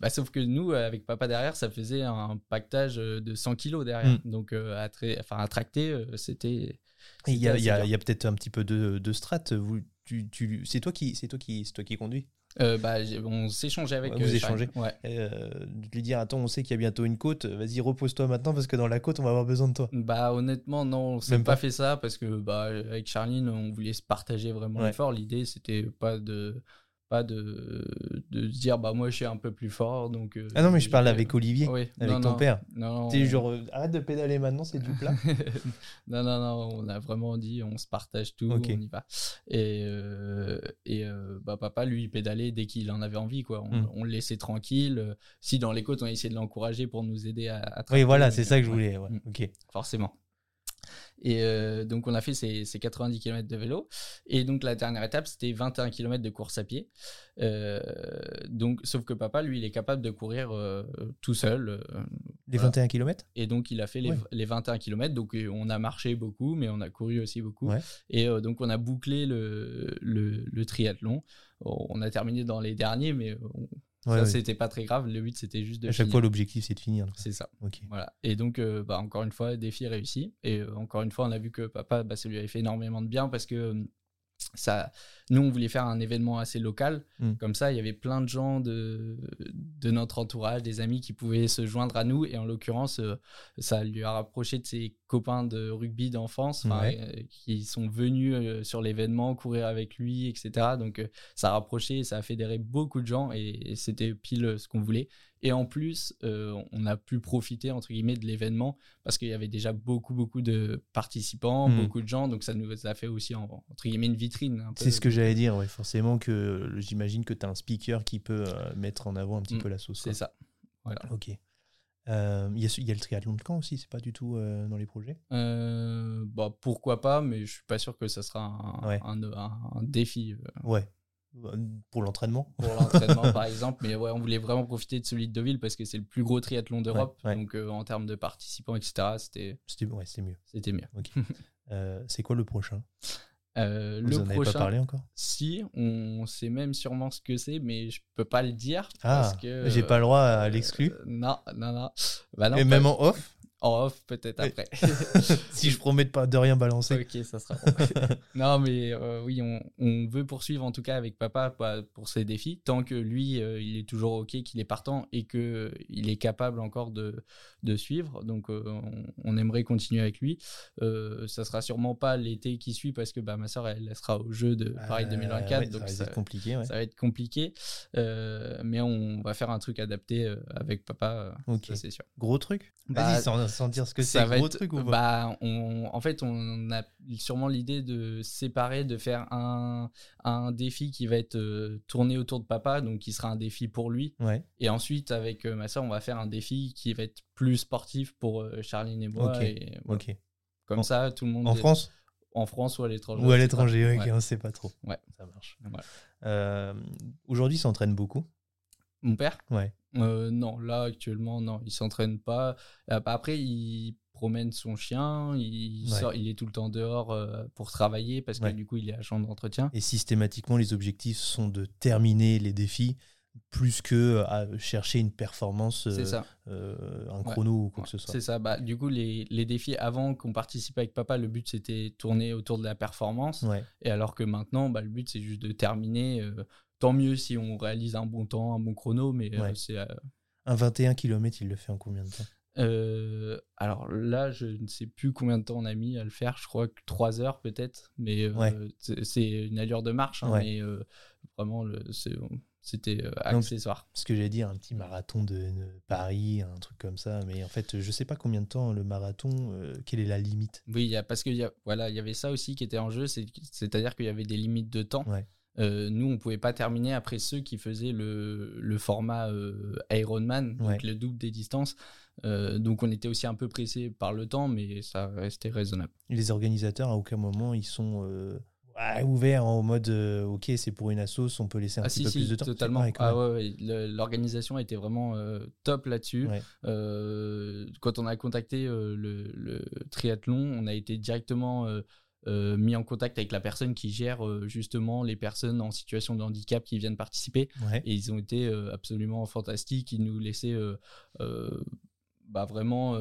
bah, sauf que nous, avec papa derrière, ça faisait un pactage euh, de 100 kilos derrière. Donc, euh, à, enfin, à tracter, euh, c'était. Il y a, peut-être un petit peu de, de strat. Vous, tu, tu, c'est toi qui, c'est toi qui, c'est toi qui conduis? Euh, bah, on s'échangeait avec. Ouais, vous euh, échangez. Ouais. Euh, de lui dire attends, on sait qu'il y a bientôt une côte. Vas-y, repose-toi maintenant parce que dans la côte, on va avoir besoin de toi. Bah honnêtement non, on s'est pas, pas. fait ça parce que bah avec Charline on voulait se partager vraiment Ouais. l'effort. L'idée c'était pas de pas de de se dire bah moi je suis un peu plus fort donc. euh, Ah non, mais je parle avec Olivier, Oui, avec non, ton non, père. Non, on- genre, arrête de pédaler maintenant, c'est du plat. <laughs> non, non, non, on a vraiment dit on se partage tout, on y va. Et, euh, et euh, bah, papa, lui, il pédalait dès qu'il en avait envie. Quoi. On, Mm. on le laissait tranquille. Si dans les côtes, on essayait de l'encourager pour nous aider à, à oui, voilà, c'est ça que je voulais. ouais. Mm. Ok. forcément. Et euh, donc, on a fait ces, ces 90 km de vélo. Et donc, la dernière étape, c'était 21 km de course à pied. Euh, donc, sauf que papa, lui, il est capable de courir euh, tout seul. Les Voilà. 21 km et donc, il a fait les, Ouais. les 21 km. Donc, on a marché beaucoup, mais on a couru aussi beaucoup. Ouais. Et donc, on a bouclé le, le, le triathlon. On a terminé dans les derniers, mais on- Ouais, ça, c'était pas très grave. Le but, c'était juste de À chaque finir. fois, l'objectif, c'est de finir. C'est ça. Ok. Voilà. Et donc, euh, bah, encore une fois, défi réussi. Et euh, encore une fois, on a vu que papa, bah, ça lui avait fait énormément de bien parce que euh, ça, nous, on voulait faire un événement assez local. Mm. Comme ça, il y avait plein de gens de, de notre entourage, des amis qui pouvaient se joindre à nous. Et en l'occurrence, euh, ça lui a rapproché de ses copains de rugby d'enfance Ouais. euh, qui sont venus euh, sur l'événement, courir avec lui, etc. Donc, euh, ça a rapproché, ça a fédéré beaucoup de gens et, et c'était pile ce qu'on voulait. Et en plus, euh, on a pu profiter, entre guillemets, de l'événement parce qu'il y avait déjà beaucoup, beaucoup de participants, Mm. beaucoup de gens. Donc, ça nous a fait aussi, en- entre guillemets, une vitrine. C'est ce que j'allais dire, ouais. forcément que euh, j'imagine que tu as un speaker qui peut euh, mettre en avant un petit Mm, peu la sauce. C'est ça. Voilà. Ok. Euh, Il y, a y le triathlon de Caen aussi, c'est pas du tout euh, dans les projets? Euh, bah, pourquoi pas, mais je suis pas sûr que ça sera un, Ouais. un, un- un défi Ouais. Pour l'entraînement pour l'entraînement, par exemple. Mais ouais, on voulait vraiment profiter de celui de Deauville parce que c'est le plus gros triathlon d'Europe. Ouais, ouais. Donc, euh, en termes de participants, etc., c'était C'était ouais, mieux. c'était mieux. <laughs> Euh, c'est quoi le prochain? Euh, Vous le en avez pas parlé encore? si, on sait même sûrement ce que c'est, mais je peux pas le dire. Ah, parce que, j'ai pas le droit à l'exclu. non, non, non. Bah non Et pas- même en off? En off, peut-être après. <laughs> Si je promets de, pas, de rien balancer. Ok, ça sera bon. <laughs> non, mais euh, oui, on, on veut poursuivre en tout cas avec papa bah, pour ses défis, tant que lui, euh, il est toujours OK, qu'il est partant et qu'il il est capable encore de, de suivre. Donc, euh, on, on aimerait continuer avec lui. Euh, ça sera sûrement pas l'été qui suit parce que bah, ma soeur, elle, elle sera au jeu de Paris Euh, 2024. ouais, donc, ça ça, va être compliqué. Ouais. ça va être compliqué. Euh, mais on va faire un truc adapté euh, avec papa, euh, Ok. ça c'est sûr. Gros truc? Bah, Vas-y, sans, sans dire ce que c'est, gros être- truc ou pas bah, on, en fait, on a sûrement l'idée de séparer, de faire un, un défi qui va être euh, tourné autour de papa, donc qui sera un défi pour lui. Ouais, Et ensuite, avec euh, ma soeur, on va faire un défi qui va être plus sportif pour euh, Charline et moi. Ok, et voilà. ok. Comme En- ça, tout le monde. En est- France? En France ou à l'étranger. ou à l'étranger, Ouais. on sait pas trop. Ouais. Ça marche. Voilà. Euh, Aujourd'hui, s'entraîne beaucoup? Mon père? Ouais. Euh, non, là actuellement, non, il s'entraîne pas. Euh, Après, il promène son chien, il, Ouais. sort, il est tout le temps dehors euh, pour travailler parce que Ouais. du coup, il est agent d'entretien. Et systématiquement, les objectifs sont de terminer les défis plus que à chercher une performance, C'est euh, ça. euh, un chrono ou quoi que ce soit. C'est ça. Bah, du coup, les, les défis avant qu'on participe avec papa, le but c'était tourner autour de la performance. Ouais. Et alors que maintenant, bah, le but c'est juste de terminer. euh, tant mieux si on réalise un bon temps, un bon chrono, mais euh, Ouais. c'est. euh, Un 21 km, il le fait en combien de temps? Euh, alors là, je ne sais plus combien de temps on a mis à le faire. Je crois que 3 heures peut-être. Mais Ouais. c'est- c'est une allure de marche. hein, Ouais. mais euh, vraiment, c'était accessoire. Ce que j'allais dire, un petit marathon de, de Paris, un truc comme ça. Mais en fait, je sais pas combien de temps le marathon, quelle est la limite? Oui, il y a, parce qu'il y, a- voilà, il y avait ça aussi qui était en jeu. c'est- C'est-à-dire qu'il y avait des limites de temps. Ouais. Euh, nous, on pouvait pas terminer après ceux qui faisaient le, le format euh, Ironman, donc Ouais. le double des distances. Euh, donc on était aussi un peu pressé par le temps, mais ça restait raisonnable. Les organisateurs, à aucun moment, ils sont ouais, ouverts en mode ok, c'est pour une assos, on peut laisser un Ah petit si, peu si, plus de temps. Totalement. pareil, Ah ouais, ouais, l'organisation était vraiment top là-dessus. Quand on a contacté le, le triathlon, on a été directement euh, mis en contact avec la personne qui gère euh, justement les personnes en situation de handicap qui viennent participer. Ouais. Et ils ont été euh, absolument fantastiques. Ils nous laissaient bah, vraiment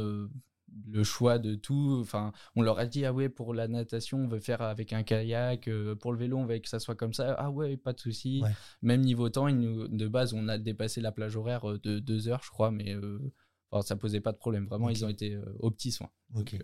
le choix de tout. Enfin, on leur a dit ah ouais pour la natation on veut faire avec un kayak, euh, pour le vélo on veut que ça soit comme ça. Ah ouais pas de souci. Ouais. Même niveau temps, ils nous- de base on a dépassé la plage horaire de deux heures je crois, mais euh, enfin, ça posait pas de problème. Vraiment ils ont été euh, aux petits soins. Donc,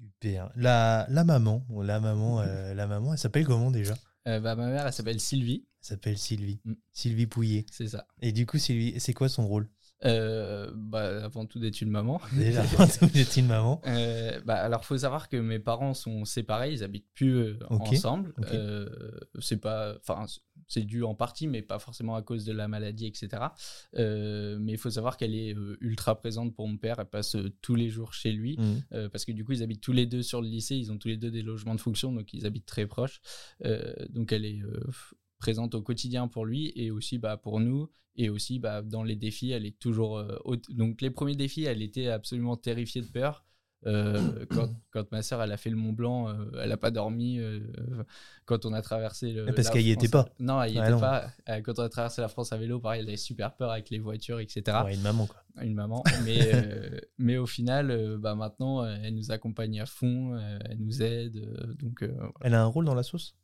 Super. La, la maman, la maman, <laughs> euh, la maman, elle s'appelle comment déjà? Euh, bah, ma mère elle s'appelle Sylvie, Elle s'appelle Sylvie. Mm. Sylvie Pouillet. c'est ça. Et du coup, Sylvie, c'est quoi son rôle? Euh, bah, avant tout d'être une maman. Déjà, <laughs> vous êtes une maman. Euh, bah, alors, faut savoir que mes parents sont séparés, ils habitent plus euh, ensemble. Euh, c'est pas, enfin, c'est dû en partie, mais pas forcément à cause de la maladie, etc. Mais il faut savoir qu'elle est ultra présente pour mon père. Elle passe tous les jours chez lui. Mm. Euh, parce que du coup ils habitent tous les deux sur le lycée, ils ont tous les deux des logements de fonction, donc ils habitent très proches. Donc elle est présente au quotidien pour lui et aussi bah, pour nous. Et aussi bah, dans les défis, elle est toujours... euh, haute. Donc les premiers défis, elle était absolument terrifiée de peur. Euh, quand, quand ma sœur elle a fait le Mont Blanc, euh, elle n'a pas dormi. quand on a traversé le, Ah, parce qu'elle y France- était pas. Non, elle y Ah, était non. pas. Quand on a traversé la France à vélo, pareil, elle avait super peur avec les voitures, etc Ouais, une maman, quoi. une maman. Mais, <laughs> mais au final, bah, maintenant, elle nous accompagne à fond, elle nous aide. donc, voilà. Elle a un rôle dans la sauce?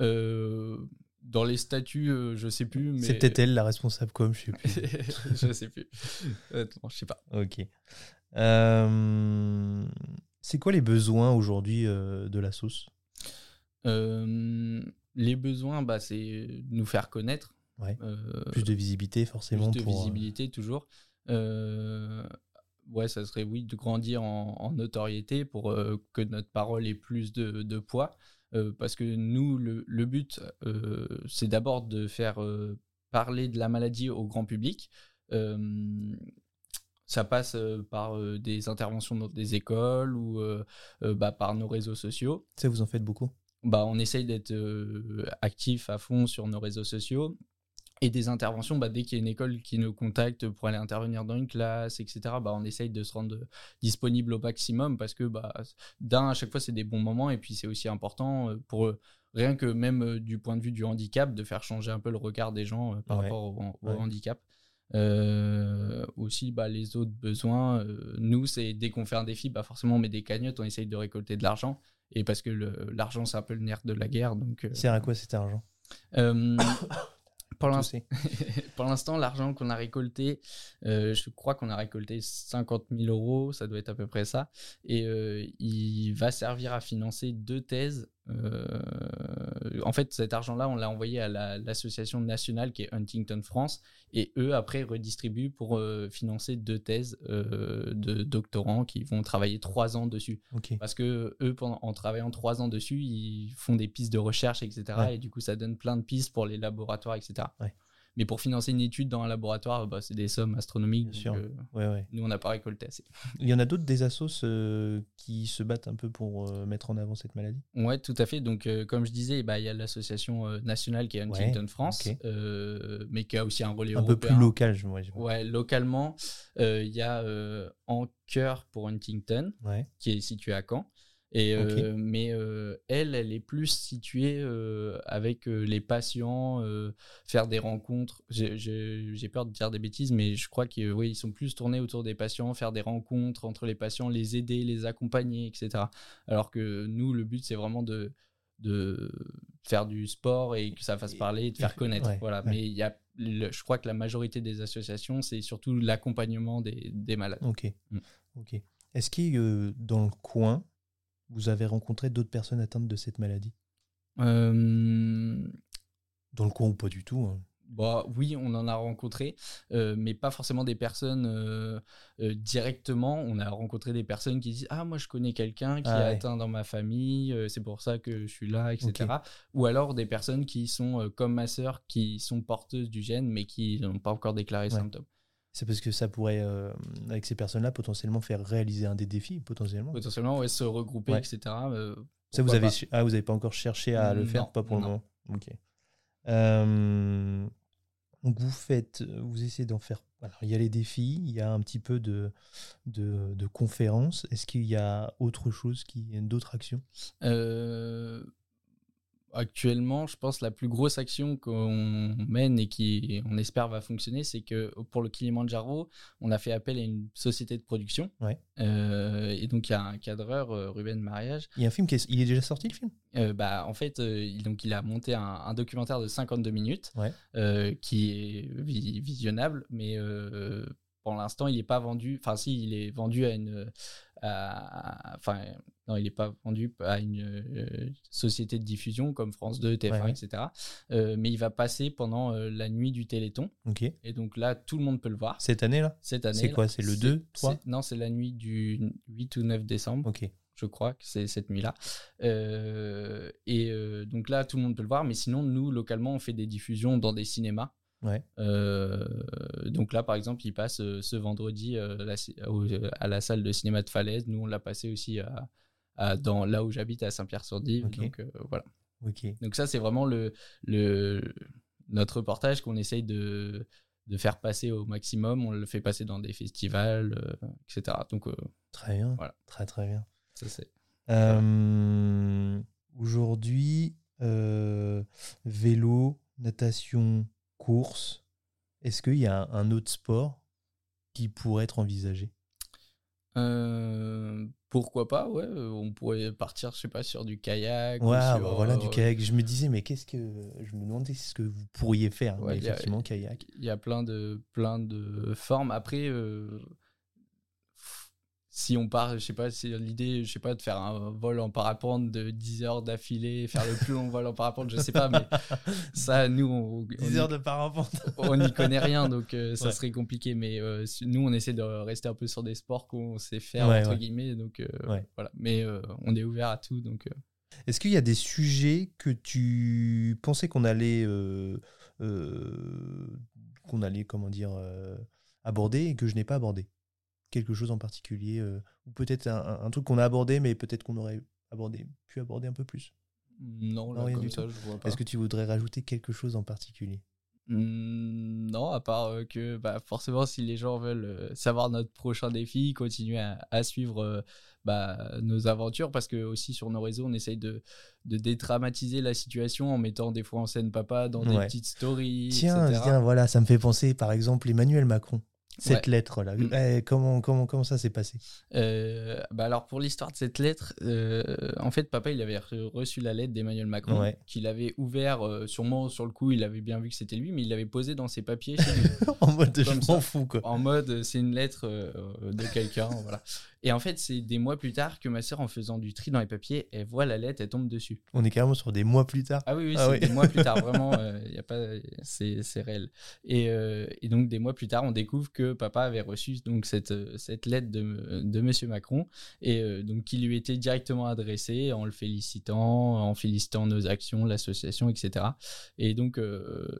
Euh, dans les statuts, euh, je sais plus. mais C'est peut-être elle, la responsable com, je sais plus. <laughs> je sais plus. Honnêtement, je sais pas. ok. Euh, c'est quoi les besoins aujourd'hui euh, de la sauce? Euh, les besoins, bah, c'est nous faire connaître. Ouais. Plus de visibilité, forcément. plus de pour, visibilité toujours. Ouais, ça serait oui de grandir en, en notoriété pour que notre parole ait plus de, de poids. Euh, parce que nous, le, le but, euh, c'est d'abord de faire euh, parler de la maladie au grand public. Ça passe par des interventions dans des écoles ou bah, par nos réseaux sociaux. Ça, vous en faites beaucoup? Bah, on essaye d'être actif à fond sur nos réseaux sociaux et des interventions, bah, dès qu'il y a une école qui nous contacte pour aller intervenir dans une classe, etc., bah, on essaye de se rendre disponible au maximum parce que bah, d'un, à chaque fois, c'est des bons moments et puis c'est aussi important euh, pour rien que même euh, du point de vue du handicap, de faire changer un peu le regard des gens euh, par Ouais. rapport au, au Ouais. handicap. Euh, aussi, bah, les autres besoins, euh, nous, c'est dès qu'on fait un défi, bah, forcément, on met des cagnottes, on essaye de récolter de l'argent. Et parce que l'argent, c'est un peu le nerf de la guerre. Donc, euh, sert à quoi cet argent? <laughs> pour l'instant, l'argent qu'on a récolté, euh, je crois qu'on a récolté 50 000 euros, ça doit être à peu près ça. Et euh, il va servir à financer deux thèses. Euh, en fait, cet argent-là, on l'a envoyé à la- l'association nationale qui est Huntington France. Et eux, après, redistribuent pour euh, financer deux thèses euh, de doctorants qui vont travailler trois ans dessus. Parce que eux, pendant, en travaillant trois ans dessus, ils font des pistes de recherche, etc. Ouais. Et du coup, ça donne plein de pistes pour les laboratoires, etc. Ouais. Mais pour financer une étude dans un laboratoire, bah, c'est des sommes astronomiques. Bien sûr. euh, Ouais, ouais. nous, on n'a pas récolté assez. <laughs> Il y en a d'autres des assos euh, qui se battent un peu pour euh, mettre en avant cette maladie? Ouais, tout à fait. Donc, comme je disais, bah, il y a l'association nationale qui est Huntington Ouais, France, mais qui a aussi un relais Un peu européen. plus local, je vois. Ouais, localement, il y a Cœur pour Huntington, qui est situé à Caen. Et, euh, mais euh, elle, elle est plus située euh, avec les patients, faire des rencontres. J'ai- peur de dire des bêtises, mais je crois qu'ils oui, ils sont plus tournés autour des patients, faire des rencontres entre les patients, les aider, les accompagner, etc. Alors que nous, le but, c'est vraiment de, de faire du sport et que ça fasse parler et de faire <laughs> connaître. Ouais, voilà. ouais. Mais il y a, le- je crois que la majorité des associations, c'est surtout l'accompagnement des, des malades. Ok. Mm. Ok. Est-ce que euh, dans le coin, vous avez rencontré d'autres personnes atteintes de cette maladie? Euh, Dans le coin ou pas du tout hein? Bah oui, on en a rencontré, euh, mais pas forcément des personnes euh, euh, directement. On a rencontré des personnes qui disent ah moi je connais quelqu'un qui Ah est ouais. atteint dans ma famille, c'est pour ça que je suis là, etc. Ou alors des personnes qui sont comme ma sœur, qui sont porteuses du gène, mais qui n'ont pas encore déclaré Ouais. symptômes. C'est parce que ça pourrait, euh, avec ces personnes-là, potentiellement faire réaliser un des défis, potentiellement. Potentiellement, ouais, se regrouper, Ouais. etc. euh, Ça, vous avez, ah, vous avez pas encore cherché à le Non, faire, pas pour le moment. Ok. Euh, donc vous faites, vous essayez d'en faire. Alors il y a les défis, il y a un petit peu de de, de conférences. Est-ce qu'il y a autre chose, qui, d'autres actions? Actuellement, je pense la plus grosse action qu'on mène et qui, on espère, va fonctionner, c'est que pour le Kilimanjaro, on a fait appel à une société de production. Ouais. Euh, et donc, il y a un cadreur, euh, Ruben Mariage. Il y a un film qui est, il est déjà sorti le film? Euh, bah, en fait, euh, il, donc, il a monté un, un documentaire de 52 minutes Ouais. qui est vi- visionnable, mais pour l'instant, il n'est pas vendu. Enfin, si, il est vendu à une. À- Enfin, non, il n'est pas vendu à une euh, société de diffusion comme France 2, TF1, Ouais, ouais. etc. Euh, mais il va passer pendant euh, la nuit du Téléthon. Et donc là, tout le monde peut le voir. Cette année là Cette année. C'est quoi? C'est le 2, 3 c'est- Non, c'est la nuit du 8 ou 9 décembre Ok. je crois que c'est cette nuit-là. Euh, et donc là, tout le monde peut le voir, mais sinon, nous, localement, on fait des diffusions dans des cinémas. Ouais. Euh, donc là, par exemple, il passe euh, ce vendredi euh, la- au- à la salle de cinéma de Falaise. Nous, on l'a passé aussi à, à- dans, là où j'habite, à Saint-Pierre-sur-Dive. Donc voilà. Donc ça, c'est vraiment le, le, notre reportage qu'on essaye de, de faire passer au maximum. On le fait passer dans des festivals, euh, etc. Donc euh, Très bien. Voilà. Très très bien. ça, c'est... Euh, Aujourd'hui, vélo, natation, course. Est-ce qu'il y a un, autre sport qui pourrait être envisagé? Euh, pourquoi pas, ouais. euh, On pourrait partir, je sais pas, sur du kayak. ou Ouais, sur, bah voilà, du euh, kayak. Je me disais, mais qu'est-ce que. Je me demandais ce que vous pourriez faire. Ouais, mais il y a- effectivement, kayak? Il y a plein de, plein de formes. Après, euh, si on part, je sais pas, c'est l'idée, je sais pas, de faire un vol en parapente de 10 heures d'affilée, faire le plus long vol en parapente, je sais pas, mais <laughs> ça, nous, on, on 10 y- heures de parapente. on n'y connaît rien, donc euh, ça Ouais. serait compliqué. Mais euh, nous, on essaie de rester un peu sur des sports qu'on sait faire, Ouais, entre ouais. guillemets, donc euh, voilà. Mais on est ouvert à tout, donc. Est-ce qu'il y a des sujets que tu pensais qu'on allait, qu'on allait, comment dire, aborder et que je n'ai pas abordé? Quelque chose en particulier euh, Ou peut-être un, truc qu'on a abordé, mais peut-être qu'on aurait abordé, pu aborder un peu plus? Non, là, Non, rien comme du ça, tout. je vois pas. Est-ce que tu voudrais rajouter quelque chose en particulier? Hmm, Non, à part euh, que bah, forcément, si les gens veulent euh, savoir notre prochain défi, continuer à, à suivre bah, nos aventures, parce que aussi sur nos réseaux, on essaye de, de dédramatiser la situation en mettant des fois en scène papa dans des petites stories. Tiens, etc. tiens, voilà, ça me fait penser par exemple Emmanuel Macron. Cette Ouais. lettre-là, Mm. Eh, comment, comment, comment ça s'est passé? Euh, bah alors pour l'histoire de cette lettre, euh, en fait papa il avait re- reçu la lettre d'Emmanuel Macron Ouais. qu'il avait ouvert euh, sûrement sur le coup il avait bien vu que c'était lui mais il l'avait posé dans ses papiers chez lui. <laughs> En mode de je m'en fous, quoi. en mode c'est une lettre de quelqu'un <laughs> voilà et en fait c'est des mois plus tard que ma sœur en faisant du tri dans les papiers elle voit la lettre elle tombe dessus On est carrément sur des mois plus tard. ah oui oui Ah c'est oui. des mois plus tard <laughs> vraiment euh, y a pas c'est c'est réel et, euh, et donc des mois plus tard on découvre que papa avait reçu donc cette euh, cette lettre de de monsieur Macron et euh, donc qui lui était directement adressée en le félicitant en félicitant nos actions l'association etc et donc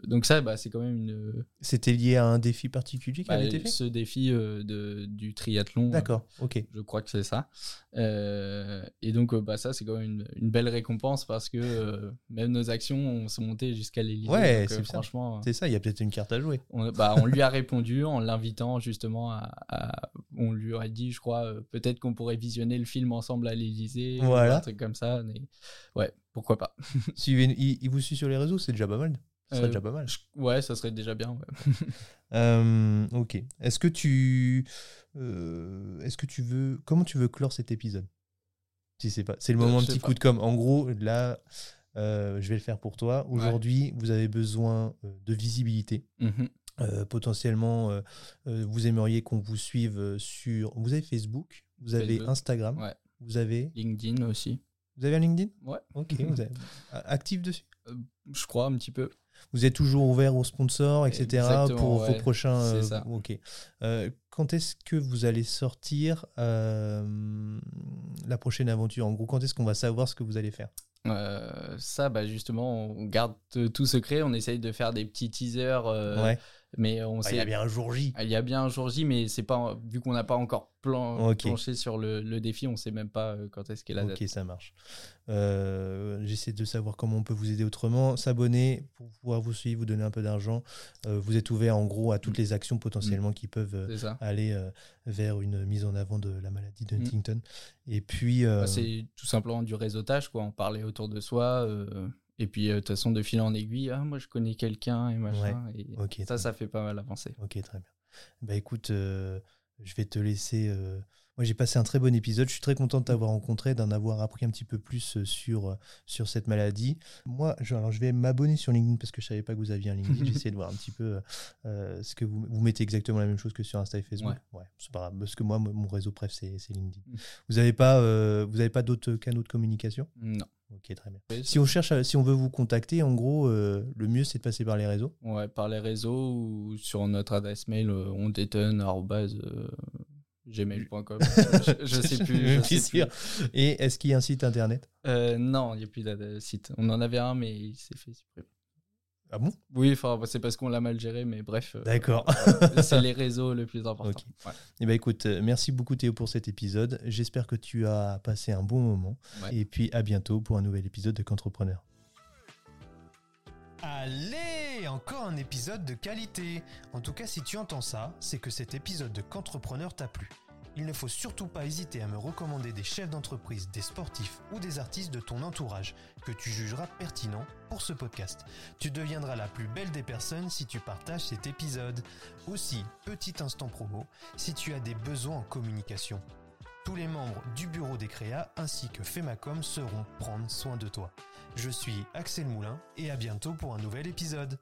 donc ça bah c'est quand même une C'était lié à un défi particulier qui bah, avait été fait? ce défi de du triathlon D'accord, ok. Je crois que c'est ça. Euh, et donc, euh, bah, ça, c'est quand même une, une belle récompense parce que euh, même nos actions on sont montées jusqu'à l'Élysée. Ouais, c'est ça. franchement, C'est ça, il y a peut-être une carte à jouer. on, bah, on lui a <laughs> répondu en l'invitant justement à, à- On lui a dit, je crois, euh, peut-être qu'on pourrait visionner le film ensemble à l'Élysée. ou Voilà. un truc comme ça. Mais ouais, pourquoi pas. <laughs> Suivez, il, il vous suit sur les réseaux, c'est déjà pas mal. Ce serait Euh, déjà pas mal. Je- Ouais, ça serait déjà bien. ouais. <laughs> Euh, ok. Est-ce que tu, est-ce que tu veux, comment tu veux clore cet épisode? Si c'est pas, c'est le Euh, moment de petit pas. coup de com. En gros, là, euh, je vais le faire pour toi. Aujourd'hui, vous avez besoin euh, de visibilité. Euh, potentiellement, euh, euh, vous aimeriez qu'on vous suive euh, sur. Vous avez Facebook, vous avez Instagram, ouais. vous avez, LinkedIn aussi. vous avez un LinkedIn? Ouais. Ok. vous avez- <laughs> actif dessus? Je crois un petit peu. Vous êtes toujours ouvert aux sponsors, etc. Exactement, pour ouais, vos prochains. euh, ça. ok. Euh, quand est-ce que vous allez sortir euh, la prochaine aventure? En gros, quand est-ce qu'on va savoir ce que vous allez faire? Euh, ça, bah justement, on garde tout secret. On essaye de faire des petits teasers, Ouais. Mais on Ah, sait. Il y a bien un jour J. Il y a bien un jour J, mais c'est pas vu qu'on n'a pas encore plan, planché sur le, le défi, on sait même pas euh, quand est-ce qu'est la date. Ok, ça marche. Euh, J'essaie de savoir comment on peut vous aider autrement. S'abonner pour pouvoir vous suivre, vous donner un peu d'argent. Euh, vous êtes ouvert en gros à toutes Mm. les actions potentiellement qui peuvent aller euh, vers une mise en avant de la maladie de Mm. Huntington. Et puis, Bah, c'est tout simplement du réseautage, quoi. En parler autour de soi. Euh, et puis, euh, de toute façon, de fil en aiguille, ah, moi je connais quelqu'un et machin. et ça, ça fait pas mal avancer. Ok, très bien. Bah écoute, euh, je vais te laisser. Moi, j'ai passé un très bon épisode. Je suis très content de t'avoir rencontré, d'en avoir appris un petit peu plus euh, sur, euh, sur cette maladie. Moi, je, alors, je vais m'abonner sur LinkedIn parce que je savais pas que vous aviez un LinkedIn. <laughs> J'ai essayé de voir un petit peu euh, ce que vous, vous mettez exactement la même chose que sur Insta et Facebook. Ouais, c'est pas grave. Parce que moi, mon réseau préf, c'est LinkedIn. Mm. Vous n'avez pas, euh, vous avez pas d'autres canaux de communication? Non. Ok, très bien. Si on cherche, à- si on veut vous contacter, en gros, euh, le mieux c'est de passer par les réseaux? Ouais, par les réseaux ou sur notre adresse mail, on détonne, gmail.com. je, <laughs> je sais plus. Je sais sûr. plus. Et est-ce qu'il y a un site internet? Euh, non, il n'y a plus de de site. On en avait un, mais il s'est fait supprimer. Ah bon? Oui, enfin, bah, c'est parce qu'on l'a mal géré, mais bref. euh, D'accord. euh, c'est les réseaux le plus <laughs> important. Ok. Ouais. Eh ben écoute, euh, merci beaucoup Théo pour cet épisode. J'espère que tu as passé un bon moment. Ouais. Et puis à bientôt pour un nouvel épisode de Qu'entrepreneur. Allez, encore un épisode de qualité. En tout cas, si tu entends ça, c'est que cet épisode de Qu'entrepreneur t'a plu. Il ne faut surtout pas hésiter à me recommander des chefs d'entreprise, des sportifs ou des artistes de ton entourage que tu jugeras pertinents pour ce podcast. Tu deviendras la plus belle des personnes si tu partages cet épisode. Aussi, petit instant promo, si tu as des besoins en communication. Tous les membres du bureau des créas ainsi que Femacom seront prendre soin de toi. Je suis Axel Moulin et à bientôt pour un nouvel épisode.